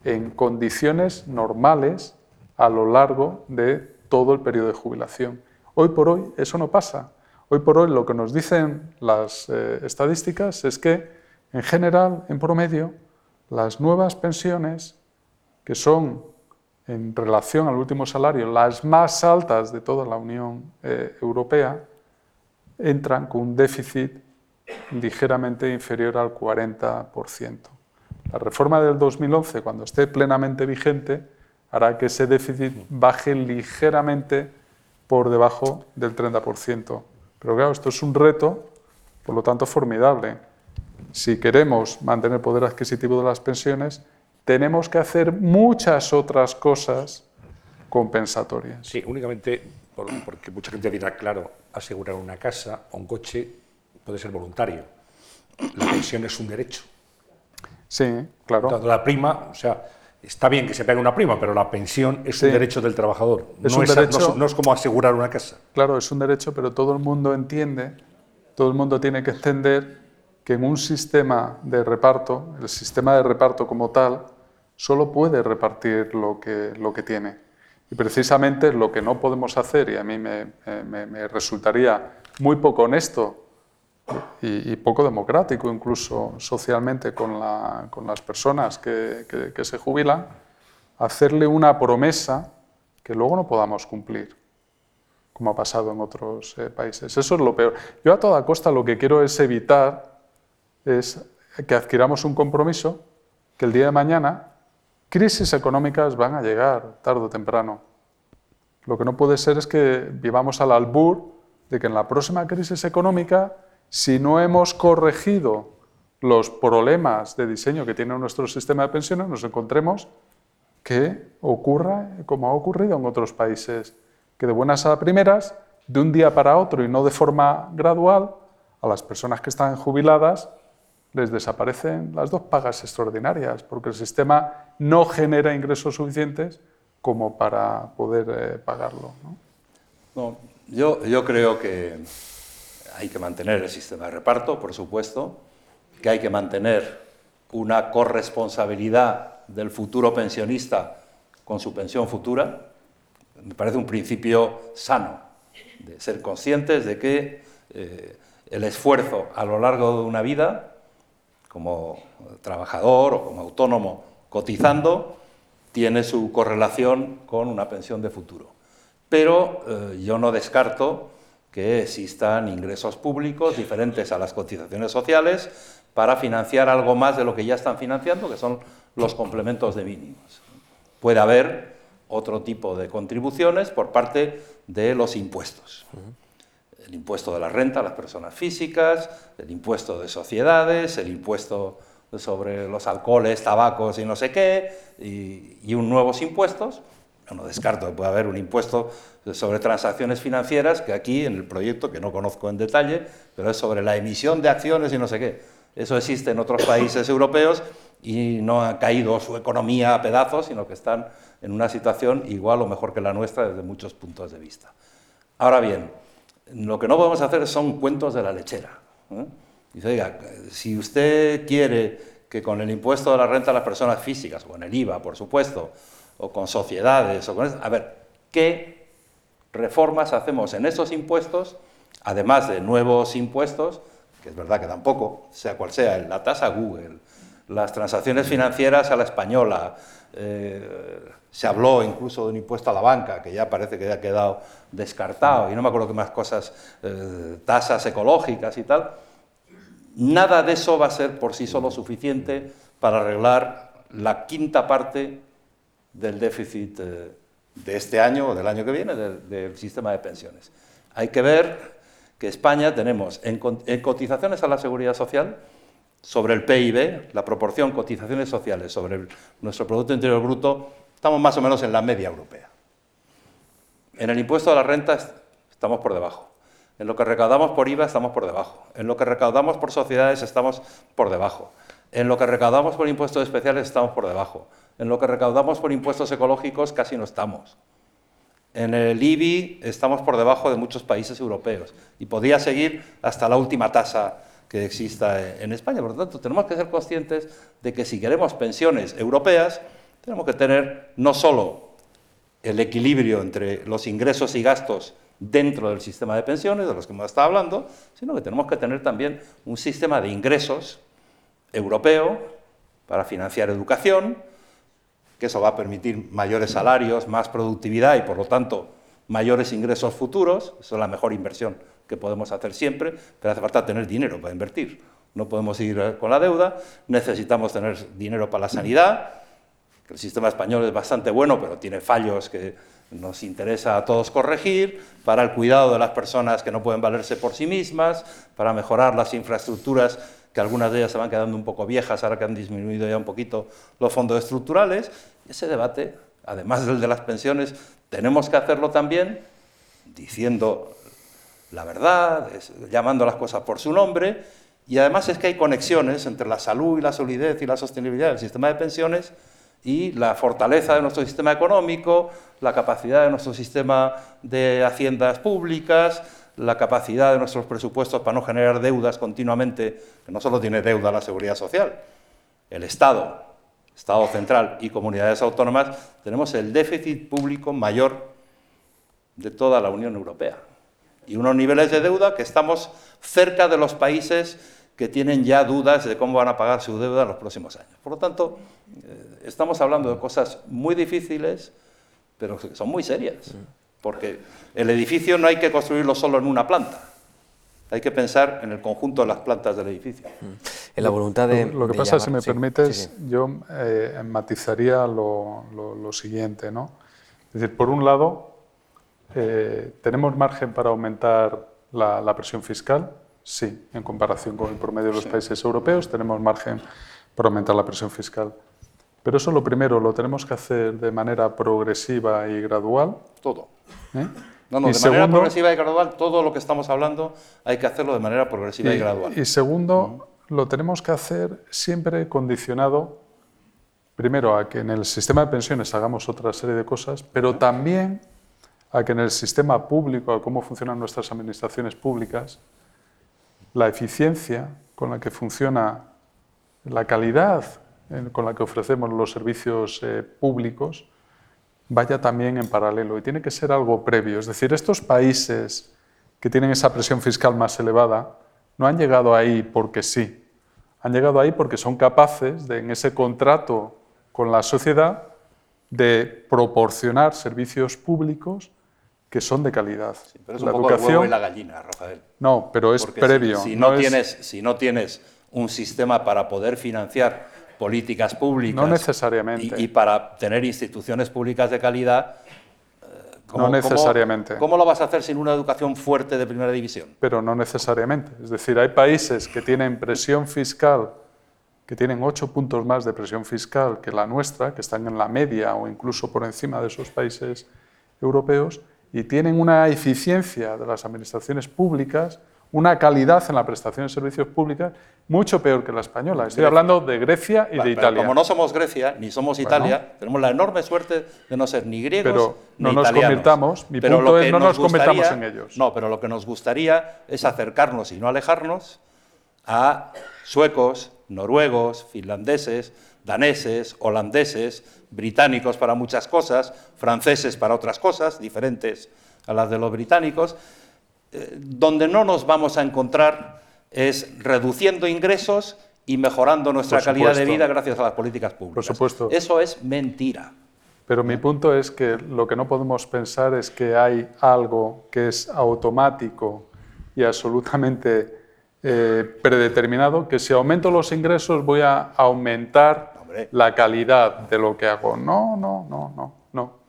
en condiciones normales a lo largo de todo el periodo de jubilación. Hoy por hoy eso no pasa. Hoy por hoy lo que nos dicen las eh, estadísticas es que en general, en promedio, las nuevas pensiones, que son en relación al último salario las más altas de toda la Unión eh, Europea, entran con un déficit ligeramente inferior al 40%. La reforma del 2011, cuando esté plenamente vigente, hará que ese déficit baje ligeramente por debajo del 30%. Pero claro, esto es un reto, por lo tanto, formidable. Si queremos mantener el poder adquisitivo de las pensiones, tenemos que hacer muchas otras cosas compensatorias. Sí, únicamente porque mucha gente dirá, claro, asegurar una casa o un coche puede ser voluntario. La pensión es un derecho. Sí, claro. La prima, o sea, está bien que se pague una prima, pero la pensión es un derecho del trabajador. Es no, es, derecho, no, es, como asegurar una casa. Claro, es un derecho, pero todo el mundo entiende, todo el mundo tiene que entender que en un sistema de reparto, el sistema de reparto como tal, solo puede repartir lo que, lo que tiene. Y precisamente lo que no podemos hacer, y a mí me, me, resultaría muy poco honesto y, poco democrático incluso socialmente con, la, con las personas que, que, se jubilan, hacerle una promesa que luego no podamos cumplir, como ha pasado en otros eh, países. Eso es lo peor. Yo a toda costa lo que quiero es evitar es que adquiramos un compromiso que el día de mañana crisis económicas van a llegar tarde o temprano. Lo que no puede ser es que vivamos al albur de que en la próxima crisis económica, si no hemos corregido los problemas de diseño que tiene nuestro sistema de pensiones, nos encontremos que ocurra como ha ocurrido en otros países, que de buenas a primeras, de un día para otro y no de forma gradual, a las personas que están jubiladas les desaparecen las dos pagas extraordinarias, porque el sistema no genera ingresos suficientes como para poder eh, pagarlo. ¿no? yo, creo que hay que mantener el sistema de reparto, por supuesto, que hay que mantener una corresponsabilidad del futuro pensionista con su pensión futura. Me parece un principio sano, de ser conscientes de que eh, el esfuerzo a lo largo de una vida como trabajador o como autónomo cotizando, tiene su correlación con una pensión de futuro. Pero eh, yo no descarto que existan ingresos públicos diferentes a las cotizaciones sociales para financiar algo más de lo que ya están financiando, que son los complementos de mínimos. Puede haber otro tipo de contribuciones por parte de los impuestos el impuesto de la renta a las personas físicas, el impuesto de sociedades, el impuesto sobre los alcoholes, tabacos y no sé qué, y, un nuevos impuestos. no descarto que pueda haber un impuesto sobre transacciones financieras, que aquí en el proyecto, que no conozco en detalle, pero es sobre la emisión de acciones y no sé qué. Eso existe en otros países europeos y no ha caído su economía a pedazos, sino que están en una situación igual o mejor que la nuestra desde muchos puntos de vista. Ahora bien, lo que no podemos hacer son cuentos de la lechera. ¿eh? Dice, oiga, si usted quiere que con el impuesto de la renta a las personas físicas, o con el IVA, por supuesto, o con sociedades, o con a ver, ¿qué reformas hacemos en esos impuestos, además de nuevos impuestos, que es verdad que tampoco, sea cual sea, la tasa Google, las transacciones financieras a la española, eh, se habló incluso de un impuesto a la banca, que ya parece que ha quedado descartado, y no me acuerdo qué más cosas, eh, tasas ecológicas y tal. Nada de eso va a ser por sí solo suficiente para arreglar la quinta parte del déficit eh, de este año o del año que viene del, sistema de pensiones. Hay que ver que España tenemos en, en cotizaciones a la seguridad social, sobre el PIB, la proporción cotizaciones sociales sobre nuestro Producto Interior Bruto, estamos más o menos en la media europea. En el impuesto a la renta estamos por debajo. En lo que recaudamos por IVA estamos por debajo. En lo que recaudamos por sociedades estamos por debajo. En lo que recaudamos por impuestos especiales estamos por debajo. En lo que recaudamos por impuestos ecológicos casi no estamos. En el IBI estamos por debajo de muchos países europeos. Y podría seguir hasta la última tasa que exista en España. Por lo tanto, tenemos que ser conscientes de que si queremos pensiones europeas, tenemos que tener no solo el equilibrio entre los ingresos y gastos dentro del sistema de pensiones, de los que hemos estado hablando, sino que tenemos que tener también un sistema de ingresos europeo para financiar educación, que eso va a permitir mayores salarios, más productividad y, por lo tanto, mayores ingresos futuros. Eso es la mejor inversión que podemos hacer siempre, pero hace falta tener dinero para invertir. no podemos seguir con la deuda, necesitamos tener dinero para la sanidad, el sistema español es bastante bueno, pero tiene fallos que nos interesa a todos corregir, para el cuidado de las personas que no pueden valerse por sí mismas, para mejorar las infraestructuras, que algunas de ellas se van quedando un poco viejas ahora que han disminuido ya un poquito los fondos estructurales. Ese debate, además del de las pensiones, tenemos que hacerlo también diciendo la verdad, llamando las cosas por su nombre, y además es que hay conexiones entre la salud y la solidez y la sostenibilidad del sistema de pensiones y la fortaleza de nuestro sistema económico, la capacidad de nuestro sistema de haciendas públicas, la capacidad de nuestros presupuestos para no generar deudas continuamente, que no solo tiene deuda la seguridad social, el Estado, Estado central y comunidades autónomas, tenemos el déficit público mayor de toda la Unión Europea. Y unos niveles de deuda que estamos cerca de los países que tienen ya dudas de cómo van a pagar su deuda en los próximos años. Por lo tanto, eh, estamos hablando de cosas muy difíciles, pero que son muy serias, porque el edificio no hay que construirlo solo en una planta. Hay que pensar en el conjunto de las plantas del edificio. En la voluntad de. Lo, que pasa, si me permites, yo eh, matizaría lo, siguiente. ¿no? Es decir, por un lado, eh, ¿tenemos margen para aumentar la presión fiscal? Sí, en comparación con el promedio de los países europeos tenemos margen para aumentar la presión fiscal. Pero eso lo primero, lo tenemos que hacer de manera progresiva y gradual. Todo. ¿Eh? No, no, de manera progresiva y gradual, todo lo que estamos hablando hay que hacerlo de manera progresiva y, gradual. Y segundo, lo tenemos que hacer siempre condicionado, primero, a que en el sistema de pensiones hagamos otra serie de cosas, pero también a que en el sistema público, a cómo funcionan nuestras administraciones públicas, la eficiencia con la que funciona, la calidad con la que ofrecemos los servicios eh, públicos, vaya también en paralelo. Y tiene que ser algo previo. Es decir, estos países que tienen esa presión fiscal más elevada no han llegado ahí porque sí. Han llegado ahí porque son capaces de, en ese contrato con la sociedad, de proporcionar servicios públicos que son de calidad. pero es la un educación, y la gallina, Rafael. No, pero es previo. Si, no, tienes, si no tienes un sistema para poder financiar políticas públicas no necesariamente. Y, para tener instituciones públicas de calidad, eh, no necesariamente. ¿cómo, lo vas a hacer sin una educación fuerte de primera división? Pero no necesariamente. Es decir, hay países que tienen presión fiscal, que tienen ocho puntos más de presión fiscal que la nuestra, que están en la media o incluso por encima de esos países europeos, y tienen una eficiencia de las administraciones públicas, una calidad en la prestación de servicios públicos mucho peor que la española. Estoy hablando de Grecia y de Italia. Como no somos Grecia ni somos Italia, tenemos la enorme suerte de no ser ni griegos pero no nos convirtamos. Mi punto es no nos, convirtamos en ellos. No, pero lo que nos gustaría es acercarnos y no alejarnos a suecos, noruegos, finlandeses, daneses, holandeses, británicos para muchas cosas, franceses para otras cosas, diferentes a las de los británicos, eh, donde no nos vamos a encontrar es reduciendo ingresos y mejorando nuestra calidad de vida gracias a las políticas públicas. Por supuesto. Eso es mentira. Pero mi punto es que lo que no podemos pensar es que hay algo que es automático y absolutamente eh, predeterminado, que si aumento los ingresos voy a aumentar la calidad de lo que hago. No, no, no, no, no.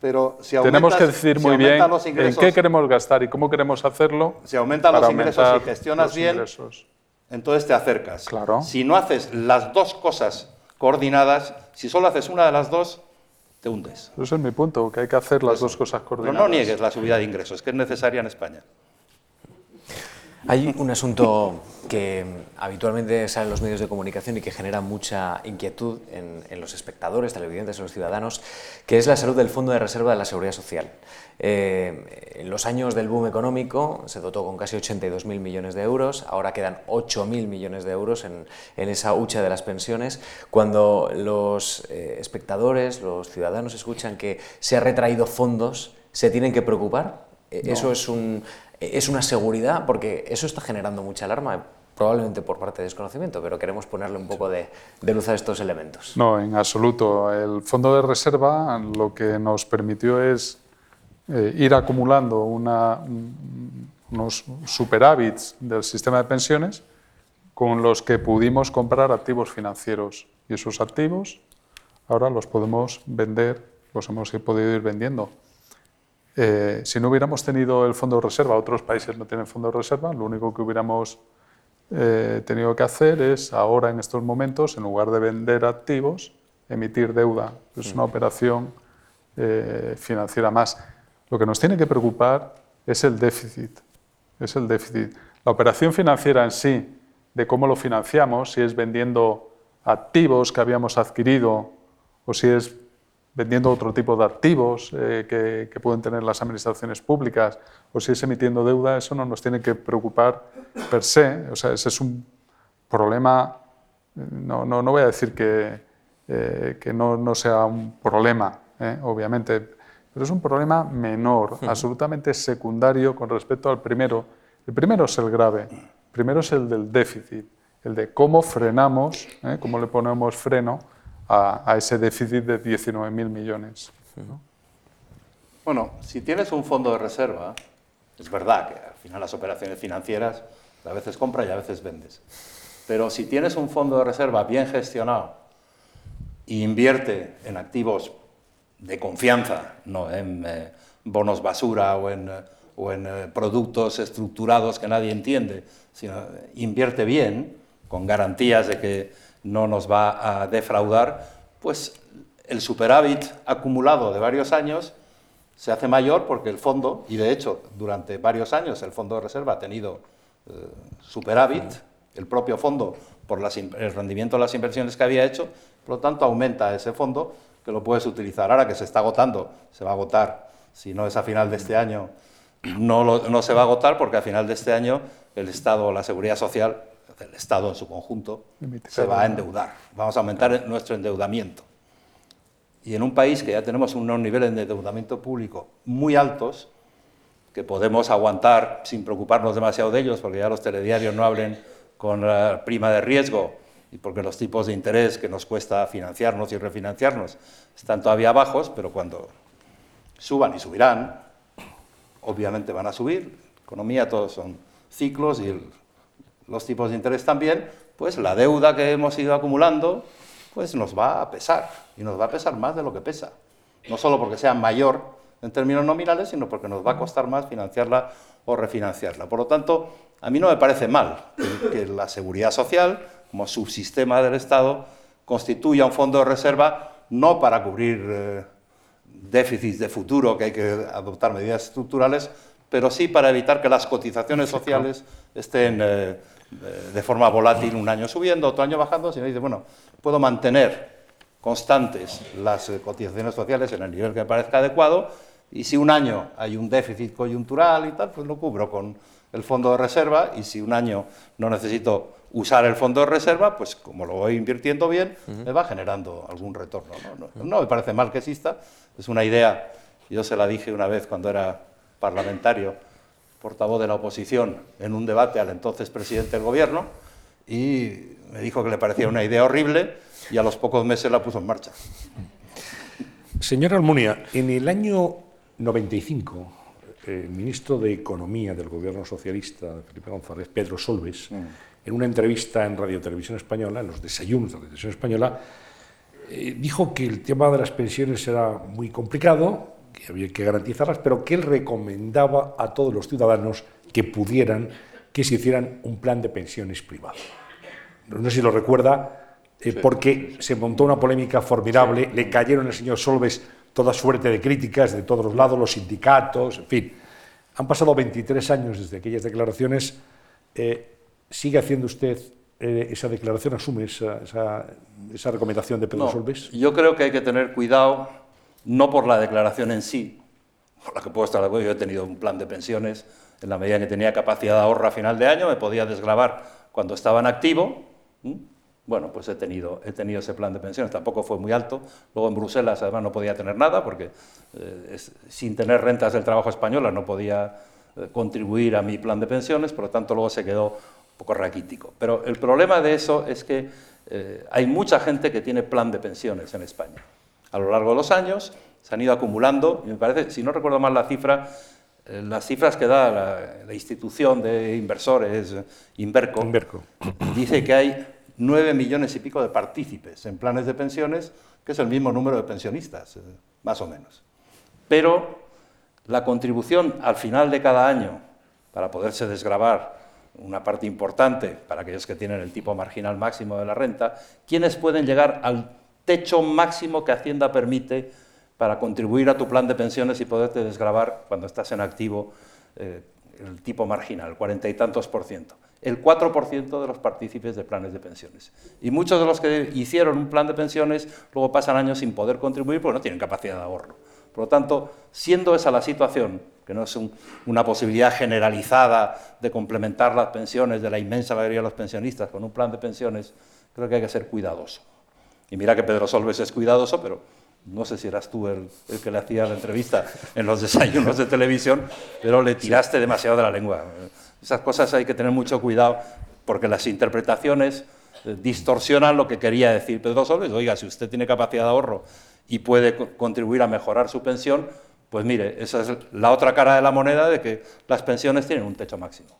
Pero si Tenemos que decir muy bien en qué queremos gastar y cómo queremos hacerlo. Si aumentan los ingresos y gestionas bien, entonces te acercas. Claro. Si no haces las dos cosas coordinadas, si solo haces una de las dos, te hundes. Ese es mi punto, que hay que hacer las dos cosas coordinadas. Pero no niegues la subida de ingresos, que es necesaria en España. Hay un asunto que habitualmente sale en los medios de comunicación y que genera mucha inquietud en, los espectadores, televidentes, en los ciudadanos, que es la salud del Fondo de Reserva de la Seguridad Social. Eh, en los años del boom económico se dotó con casi 82.000 millones de euros, ahora quedan 8.000 millones de euros en, esa hucha de las pensiones. Cuando los eh, espectadores, los ciudadanos escuchan que se ha retraído fondos, ¿se tienen que preocupar? Eh, ¿Eso es un, es una seguridad, porque eso está generando mucha alarma, probablemente por parte de desconocimiento, pero queremos ponerle un poco de, luz a estos elementos. No, en absoluto. El fondo de reserva lo que nos permitió es eh, ir acumulando una, unos superávits del sistema de pensiones con los que pudimos comprar activos financieros. Y esos activos ahora los podemos vender, los hemos podido ir vendiendo. Eh, si no hubiéramos tenido el fondo de reserva, otros países no tienen fondo de reserva, lo único que hubiéramos eh, tenido que hacer es ahora en estos momentos, en lugar de vender activos, emitir deuda. Es una operación eh, financiera más. Lo que nos tiene que preocupar es el déficit. Es el déficit. La operación financiera en sí, de cómo lo financiamos, si es vendiendo activos que habíamos adquirido o si es vendiendo otro tipo de activos eh, que, pueden tener las administraciones públicas o si es emitiendo deuda, eso no nos tiene que preocupar per se. O sea, ese es un problema, no, no, no voy a decir que, eh, que no, no, sea un problema, eh, obviamente, pero es un problema menor, absolutamente secundario con respecto al primero. El primero es el grave, el primero es el del déficit, el de cómo frenamos, cómo le ponemos freno a, ese déficit de 19.000 millones. Bueno, si tienes un fondo de reserva, es verdad que al final las operaciones financieras a veces compras y a veces vendes. Pero si tienes un fondo de reserva bien gestionado e invierte en activos de confianza, no en eh, bonos basura o en, o en eh, productos estructurados que nadie entiende, sino invierte bien, con garantías de que no nos va a defraudar, pues el superávit acumulado de varios años se hace mayor porque el fondo, y de hecho durante varios años el fondo de reserva ha tenido eh, superávit, el propio fondo por el rendimiento de las inversiones que había hecho, por lo tanto aumenta ese fondo que lo puedes utilizar. Ahora que se está agotando, se va a agotar, si no es a final de este año, no, no se va a agotar porque a final de este año el Estado o la Seguridad Social el Estado en su conjunto se va a endeudar. Vamos a aumentar nuestro endeudamiento. Y en un país que ya tenemos unos niveles de endeudamiento público muy altos, que podemos aguantar sin preocuparnos demasiado de ellos, porque ya los telediarios no hablen con la prima de riesgo y porque los tipos de interés que nos cuesta financiarnos y refinanciarnos están todavía bajos, pero cuando suban y subirán, obviamente van a subir. Economía todos son ciclos y el los tipos de interés también, pues la deuda que hemos ido acumulando, pues nos va a pesar, y nos va a pesar más de lo que pesa. No solo porque sea mayor en términos nominales, sino porque nos va a costar más financiarla o refinanciarla. Por lo tanto, a mí no me parece mal que, la seguridad social, como subsistema del Estado, constituya un fondo de reserva no para cubrir eh, déficits de futuro, que hay que adoptar medidas estructurales, pero sí para evitar que las cotizaciones sociales estén... Eh, de forma volátil, un año subiendo, otro año bajando, sino dice, bueno, puedo mantener constantes las eh, cotizaciones sociales en el nivel que me parezca adecuado y si un año hay un déficit coyuntural y tal, pues lo cubro con el fondo de reserva y si un año no necesito usar el fondo de reserva, pues como lo voy invirtiendo bien, me va generando algún retorno. ¿no? no me parece mal que exista, es una idea, yo se la dije una vez cuando era parlamentario, portavoz de la oposición en un debate al entonces presidente del gobierno y me dijo que le parecía una idea horrible y a los pocos meses la puso en marcha. Señora Almunia, en el año 95, el ministro de Economía del gobierno socialista, Felipe González, Pedro Solves, mm. en una entrevista en Radio Televisión Española, en los desayunos de la Televisión Española, eh, dijo que el tema de las pensiones era muy complicado, que había que garantizarlas, pero que él recomendaba a todos los ciudadanos que pudieran, que se hicieran un plan de pensiones privado. No sé si lo recuerda, eh, porque se montó una polémica formidable, le cayeron al señor Solves toda suerte de críticas de todos los lados, los sindicatos, en fin. Han pasado 23 años desde aquellas declaraciones. Eh, ¿Sigue haciendo usted eh, esa declaración, asume esa, esa, recomendación de Pedro Solves? Yo creo que hay que tener cuidado no por la declaración en sí, por la que puedo estar de acuerdo, yo he tenido un plan de pensiones en la medida en que tenía capacidad de ahorro a final de año, me podía desgravar cuando estaba en activo, bueno, pues he tenido, he tenido ese plan de pensiones, tampoco fue muy alto, luego en Bruselas además no podía tener nada, porque eh, sin tener rentas del trabajo española no podía eh, contribuir a mi plan de pensiones, por lo tanto luego se quedó un poco raquítico. Pero el problema de eso es que eh, hay mucha gente que tiene plan de pensiones en España a lo largo de los años, se han ido acumulando, y me parece, si no recuerdo mal la cifra, eh, las cifras que da la, institución de inversores Inverco, Inverco, dice que hay 9 millones y pico de partícipes en planes de pensiones, que es el mismo número de pensionistas, eh, más o menos. Pero la contribución al final de cada año, para poderse desgravar una parte importante para aquellos que tienen el tipo marginal máximo de la renta, ¿quiénes pueden llegar al techo máximo que Hacienda permite para contribuir a tu plan de pensiones y poderte desgravar cuando estás en activo eh, el tipo marginal, cuarenta y tantos por ciento. El 4% de los partícipes de planes de pensiones. Y muchos de los que hicieron un plan de pensiones luego pasan años sin poder contribuir porque no tienen capacidad de ahorro. Por lo tanto, siendo esa la situación, que no es una posibilidad generalizada de complementar las pensiones de la inmensa mayoría de los pensionistas con un plan de pensiones, creo que hay que ser cuidadoso. Y mira que Pedro Solves es cuidadoso, pero no sé si eras tú el, que le hacía la entrevista en los desayunos de televisión, pero le tiraste demasiado de la lengua. Esas cosas hay que tener mucho cuidado porque las interpretaciones eh, distorsionan lo que quería decir Pedro Solves. Oiga, si usted tiene capacidad de ahorro y puede contribuir a mejorar su pensión, pues mire, esa es la otra cara de la moneda de que las pensiones tienen un techo máximo.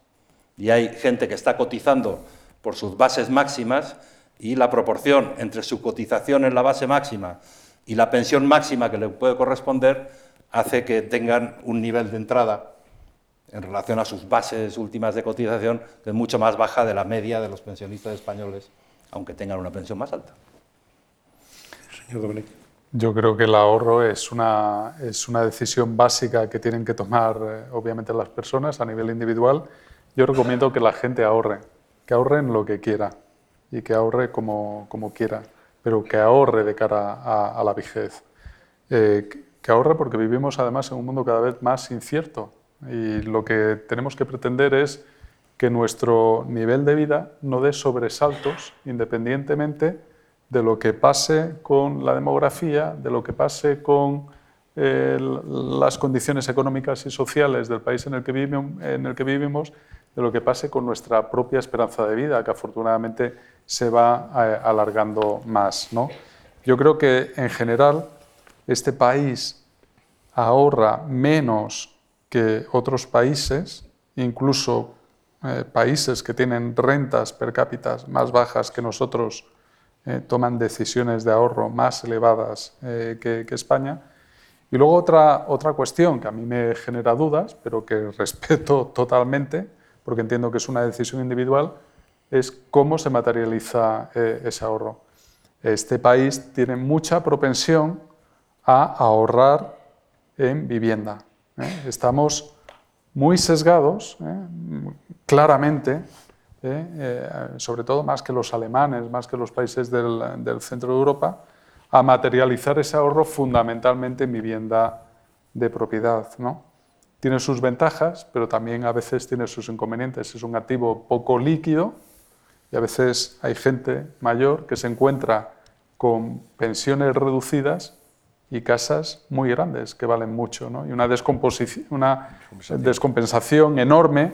Y hay gente que está cotizando por sus bases máximas y la proporción entre su cotización en la base máxima y la pensión máxima que le puede corresponder hace que tengan un nivel de entrada en relación a sus bases últimas de cotización que es mucho más baja de la media de los pensionistas españoles, aunque tengan una pensión más alta. Señor Dominic. Yo creo que el ahorro es una, es una decisión básica que tienen que tomar, eh, obviamente, las personas a nivel individual. Yo recomiendo que la gente ahorre, que ahorre en lo que quiera y que ahorre como, como quiera pero que ahorre de cara a, la vejez. Eh, que ahorre porque vivimos además en un mundo cada vez más incierto y lo que tenemos que pretender es que nuestro nivel de vida no dé sobresaltos independientemente de lo que pase con la demografía, de lo que pase con eh, las condiciones económicas y sociales del país en el, que vivimos, en el que vivimos, de lo que pase con nuestra propia esperanza de vida, que afortunadamente se va eh, alargando más. ¿no? Yo creo que en general este país ahorra menos que otros países, incluso eh, países que tienen rentas per cápita más bajas que nosotros eh, toman decisiones de ahorro más elevadas que, que, España. Y luego otra, otra cuestión que a mí me genera dudas, pero que respeto totalmente, porque entiendo que es una decisión individual, es cómo se materializa eh, ese ahorro. Este país tiene mucha propensión a ahorrar en vivienda. ¿eh? Estamos muy sesgados, ¿eh? claramente, sobre todo más que los alemanes, más que los países del, centro de Europa, a materializar ese ahorro fundamentalmente en vivienda de propiedad. ¿no? Tiene sus ventajas, pero también a veces tiene sus inconvenientes. Es un activo poco líquido, y a veces hay gente mayor que se encuentra con pensiones reducidas y casas muy grandes que valen mucho, ¿no? y una, una descompensación enorme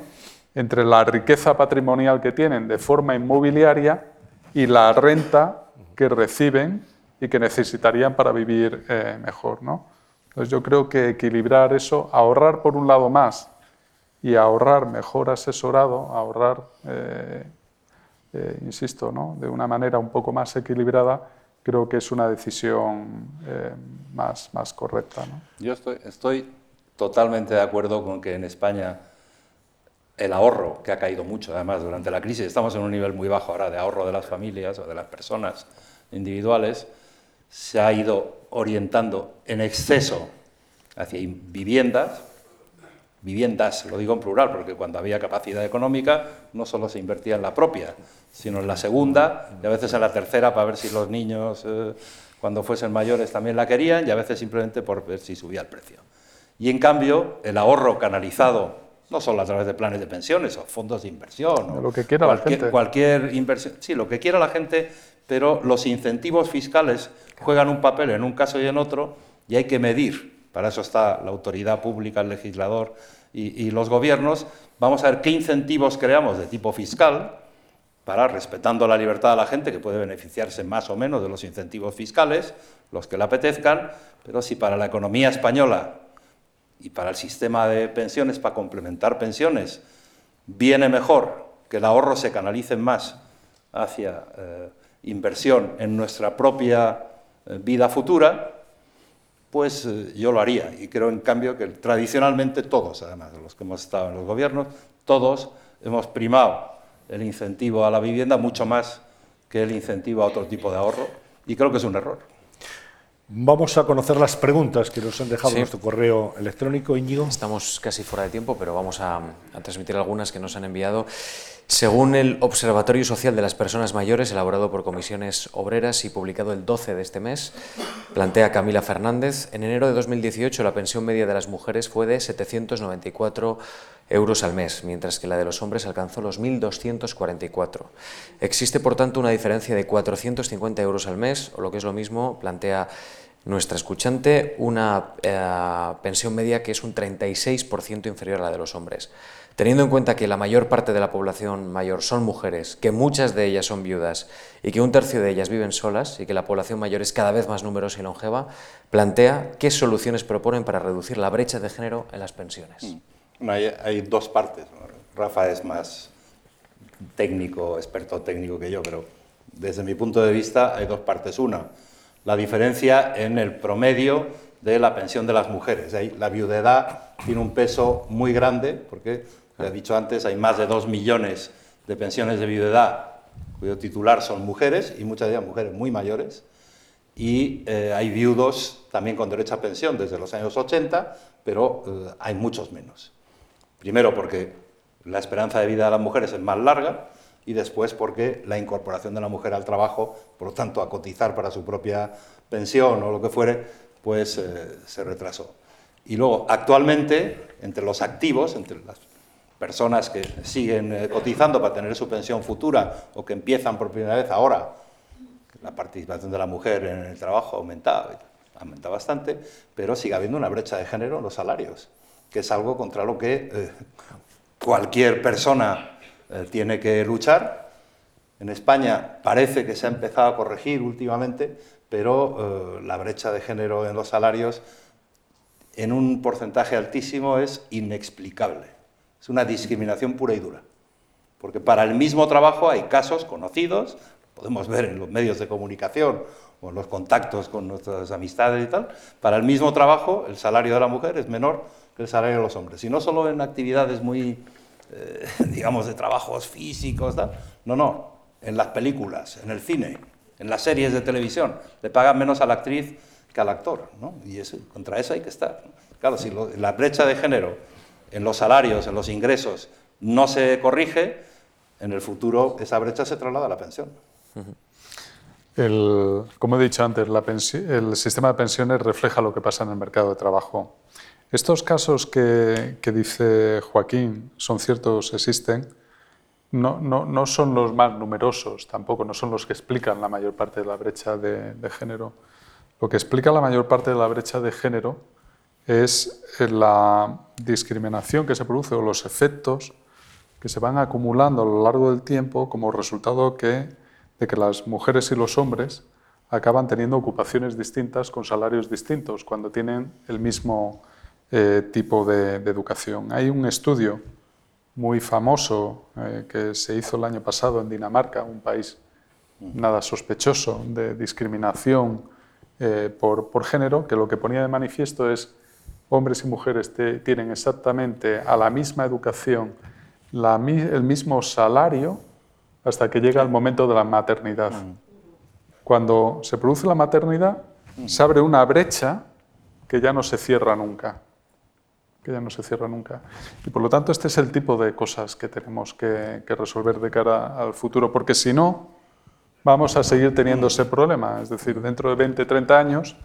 entre la riqueza patrimonial que tienen de forma inmobiliaria y la renta que reciben y que necesitarían para vivir eh, mejor. ¿no? Entonces yo creo que equilibrar eso, ahorrar por un lado más y ahorrar mejor asesorado, ahorrar eh, eh, insisto, de una manera un poco más equilibrada, creo que es una decisión eh, más, correcta. Yo estoy, estoy totalmente de acuerdo con que en España el ahorro, que ha caído mucho además durante la crisis, estamos en un nivel muy bajo ahora de ahorro de las familias o de las personas individuales, se ha ido orientando en exceso hacia viviendas, viviendas, lo digo en plural, porque cuando había capacidad económica no solo se invertía en la propia, sino en la segunda y a veces en la tercera para ver si los niños eh, cuando fuesen mayores también la querían y a veces simplemente por ver si subía el precio. Y en cambio, el ahorro canalizado no solo a través de planes de pensiones o fondos de inversión, o lo que quiera cualquier, la gente. cualquier inversión, sí, lo que quiera la gente, pero los incentivos fiscales juegan un papel en un caso y en otro y hay que medir. Para eso está la autoridad pública, el legislador y, los gobiernos, vamos a ver qué incentivos creamos de tipo fiscal, para, respetando la libertad de la gente, que puede beneficiarse más o menos de los incentivos fiscales, los que le apetezcan, pero si para la economía española y para el sistema de pensiones, para complementar pensiones, viene mejor que el ahorro se canalice más hacia eh, inversión en nuestra propia vida futura, pues eh, yo lo haría. Y creo, en cambio, que tradicionalmente todos, además, los que hemos estado en los gobiernos, todos hemos primado el incentivo a la vivienda mucho más que el incentivo a otro tipo de ahorro, y creo que es un error. Vamos a conocer las preguntas que nos han dejado en nuestro correo electrónico, Íñigo. Estamos casi fuera de tiempo, pero vamos a, a transmitir algunas que nos han enviado. Según el Observatorio Social de las Personas Mayores, elaborado por comisiones obreras y publicado el 12 de este mes, plantea Camila Fernández, en enero de 2018 la pensión media de las mujeres fue de 794 euros al mes, mientras que la de los hombres alcanzó los 1.244. Existe, por tanto, una diferencia de 450 euros al mes, o lo que es lo mismo, plantea nuestra escuchante, una eh, pensión media que es un 36% inferior a la de los hombres. Teniendo en cuenta que la mayor parte de la población mayor son mujeres, que muchas de ellas son viudas y que un tercio de ellas viven solas y que la población mayor es cada vez más numerosa y longeva, plantea qué soluciones proponen para reducir la brecha de género en las pensiones. Mm. hay, dos partes. Rafa es más técnico, experto técnico que yo, pero desde mi punto de vista hay dos partes. Una, la diferencia en el promedio de la pensión de las mujeres. La viudedad tiene un peso muy grande, porque, como he dicho antes, hay más de dos millones de pensiones de viudedad cuyo titular son mujeres, y muchas de ellas mujeres muy mayores, y eh, hay viudos también con derecho a pensión desde los años 80, pero eh, hay muchos menos. Primero porque la esperanza de vida de las mujeres es más larga, y después porque la incorporación de la mujer al trabajo, por lo tanto a cotizar para su propia pensión o lo que fuere, pues eh, se retrasó. Y luego, actualmente, entre los activos, entre las personas que siguen eh, cotizando para tener su pensión futura o que empiezan por primera vez ahora, la participación de la mujer en el trabajo ha aumentado bastante, pero sigue habiendo una brecha de género en los salarios, que es algo contra lo que eh, cualquier persona tiene que luchar. En España parece que se ha empezado a corregir últimamente, pero eh, la brecha de género en los salarios en un porcentaje altísimo es inexplicable. Es una discriminación pura y dura. Porque para el mismo trabajo hay casos conocidos, podemos ver en los medios de comunicación o en los contactos con nuestras amistades y tal, para el mismo trabajo el salario de la mujer es menor que el salario de los hombres. Y no solo en actividades muy, eh, digamos, de trabajos físicos, no, no, en las películas, en el cine, en las series de televisión. Le pagan menos a la actriz que al actor, ¿no? Y eso, contra eso hay que estar. Claro, si la brecha de género en los salarios, en los ingresos, no se corrige, en el futuro esa brecha se traslada a la pensión. como he dicho antes, el sistema de pensiones refleja lo que pasa en el mercado de trabajo. Estos casos que, que dice Joaquín son ciertos, existen, no, no, no, son los más numerosos tampoco, no son los que explican la mayor parte de la brecha de, género. Lo que explica la mayor parte de la brecha de género es eh, la discriminación que se produce o los efectos que se van acumulando a lo largo del tiempo como resultado que, de que las mujeres y los hombres acaban teniendo ocupaciones distintas con salarios distintos cuando tienen el mismo eh, tipo de educación. Hay un estudio muy famoso eh, que se hizo el año pasado en Dinamarca, un país nada sospechoso de discriminación por, por, género, que lo que ponía de manifiesto es hombres y mujeres tienen exactamente a la misma educación, el mismo salario hasta que llega el momento de la maternidad. Cuando se produce la maternidad, se abre una brecha que ya no se cierra nunca que ya no se cierra nunca. Y por lo tanto, este es el tipo de cosas que tenemos que, resolver de cara al futuro, porque si no, vamos a seguir teniendo ese problema. Es decir, dentro de 20, 30 años,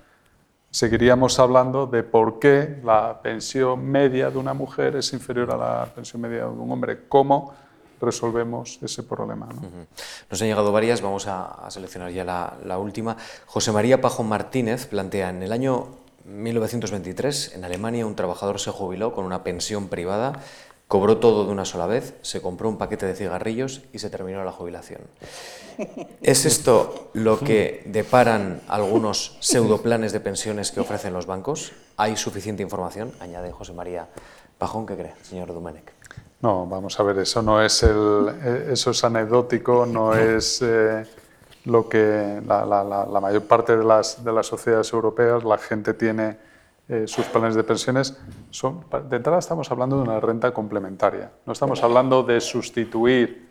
seguiríamos hablando de por qué la pensión media de una mujer es inferior a la pensión media de un hombre. ¿Cómo resolvemos ese problema? Nos han llegado varias, vamos a, seleccionar ya la, la última. José María Pajón Martínez plantea en el año 1923, en Alemania, un trabajador se jubiló con una pensión privada cobró todo de una sola vez, se compró un paquete de cigarrillos y se terminó la jubilación. ¿Es esto lo que deparan algunos pseudoplanes de pensiones que ofrecen los bancos? ¿Hay suficiente información? Añade José María Pajón, ¿qué cree, señor Domenech? No, vamos a ver, eso no es el, eh, eso es anecdótico, no es eh, lo que la, la, mayor parte de las, de las sociedades europeas, la gente tiene eh, sus planes de pensiones. Son, de entrada estamos hablando de una renta complementaria, no estamos hablando de sustituir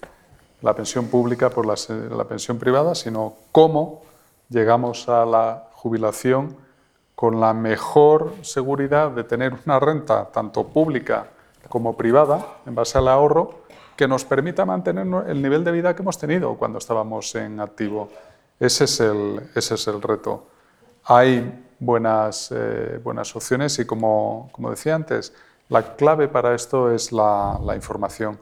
la pensión pública por la, la pensión privada, sino cómo llegamos a la jubilación con la mejor seguridad de tener una renta tanto pública como privada, en base al ahorro, que nos permita mantener el nivel de vida que hemos tenido cuando estábamos en activo. Ese es el, ese es el reto. Hay buenas, eh, buenas opciones y, como, como, decía antes, la clave para esto es la, la, información.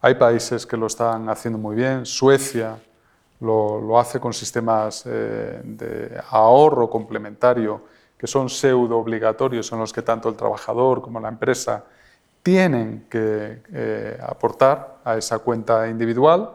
Hay países que lo están haciendo muy bien. Suecia lo, lo hace con sistemas eh, de ahorro complementario que son pseudo obligatorios, en los que tanto el trabajador como la empresa tienen que eh, aportar a esa cuenta individual.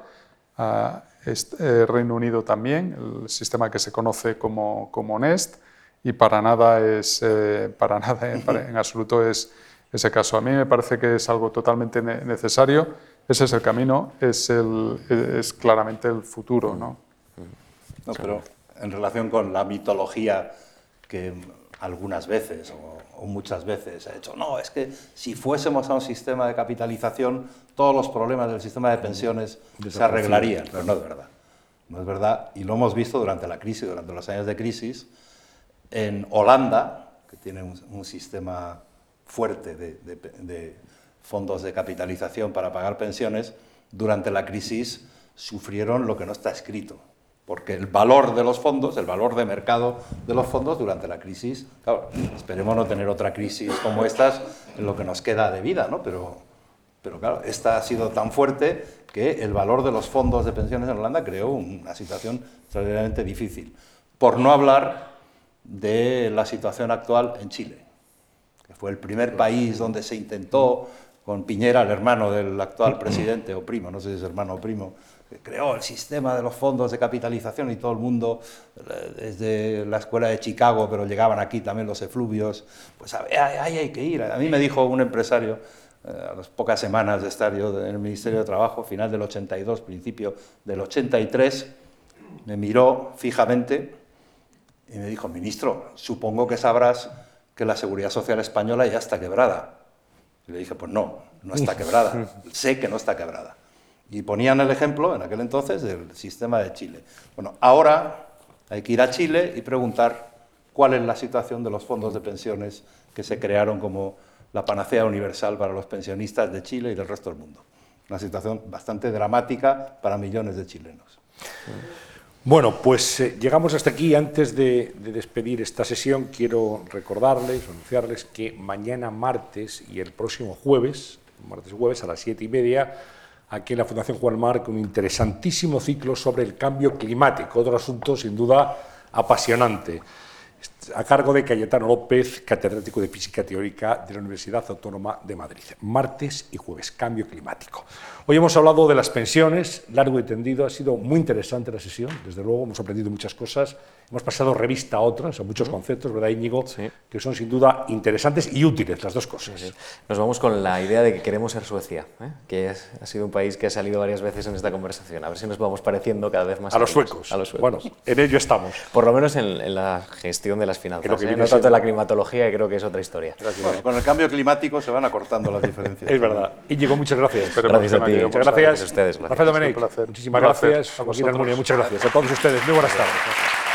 Este, Reino Unido también, el sistema que se conoce como, como NEST, y para nada es, eh, para nada en, absoluto es ese caso. A mí me parece que es algo totalmente necesario, ese es el camino, es, el, es claramente el futuro. ¿no? no pero en relación con la mitología que algunas veces o, muchas veces ha hecho, no, es que si fuésemos a un sistema de capitalización, todos los problemas del sistema de pensiones se arreglarían, pero no es verdad. No es verdad, y lo hemos visto durante la crisis, durante los años de crisis. En Holanda, que tiene un, sistema fuerte de fondos de capitalización para pagar pensiones, durante la crisis sufrieron lo que no está escrito, porque el valor de los fondos, el valor de mercado de los fondos durante la crisis, claro, esperemos no tener otra crisis como estas en lo que nos queda de vida, ¿no? Pero, pero claro, esta ha sido tan fuerte que el valor de los fondos de pensiones en Holanda creó una situación extraordinariamente difícil. Por no hablar de la situación actual en Chile, que fue el primer país donde se intentó, con Piñera, el hermano del actual presidente, o primo, no sé si es hermano o primo, creó el sistema de los fondos de capitalización y todo el mundo, desde la escuela de Chicago, pero llegaban aquí también los efluvios, pues ahí hay que ir. A mí me dijo un empresario, eh, a las pocas semanas de estar yo en el Ministerio de Trabajo, final del 82, principio del 83, me miró fijamente y me dijo, ministro, supongo que sabrás que la Seguridad Social Española ya está quebrada. Y le dije, pues no, no está quebrada, sé que no está quebrada. Y ponían el ejemplo en aquel entonces del sistema de Chile. Bueno, ahora hay que ir a Chile y preguntar cuál es la situación de los fondos de pensiones que se crearon como la panacea universal para los pensionistas de Chile y del resto del mundo. Una situación bastante dramática para millones de chilenos. Bueno, pues eh, llegamos hasta aquí. Antes de, de, despedir esta sesión, quiero recordarles, anunciarles que mañana martes y el próximo jueves, martes y jueves a las siete y media, aquí en la Fundación Juan Marc un interesantísimo ciclo sobre el cambio climático, otro asunto sin duda apasionante, a cargo de Cayetano López, catedrático de Física Teórica de la Universidad Autónoma de Madrid, martes y jueves, cambio climático. Hoy hemos hablado de las pensiones, largo y tendido, ha sido muy interesante la sesión, desde luego. Hemos aprendido muchas cosas, hemos pasado revista a otras, a muchos conceptos, ¿verdad, Íñigo? Que son sin duda interesantes y útiles las dos cosas. Nos vamos con la idea de que queremos ser Suecia, ¿eh? que ha sido un país que ha salido varias veces en esta conversación, a ver si nos vamos pareciendo cada vez más a, los suecos. a los suecos. Bueno, en ello estamos. Por lo menos en, la gestión de las finanzas, ¿eh? no tanto en la climatología, que creo que es otra historia. con el cambio climático se van acortando las diferencias. es verdad. Íñigo, muchas gracias. gracias a ti. Muchas gracias. a ustedes. Rafael Domenech, muchísimas gracias. Muchas gracias. A todos ustedes. Muy buenas tardes.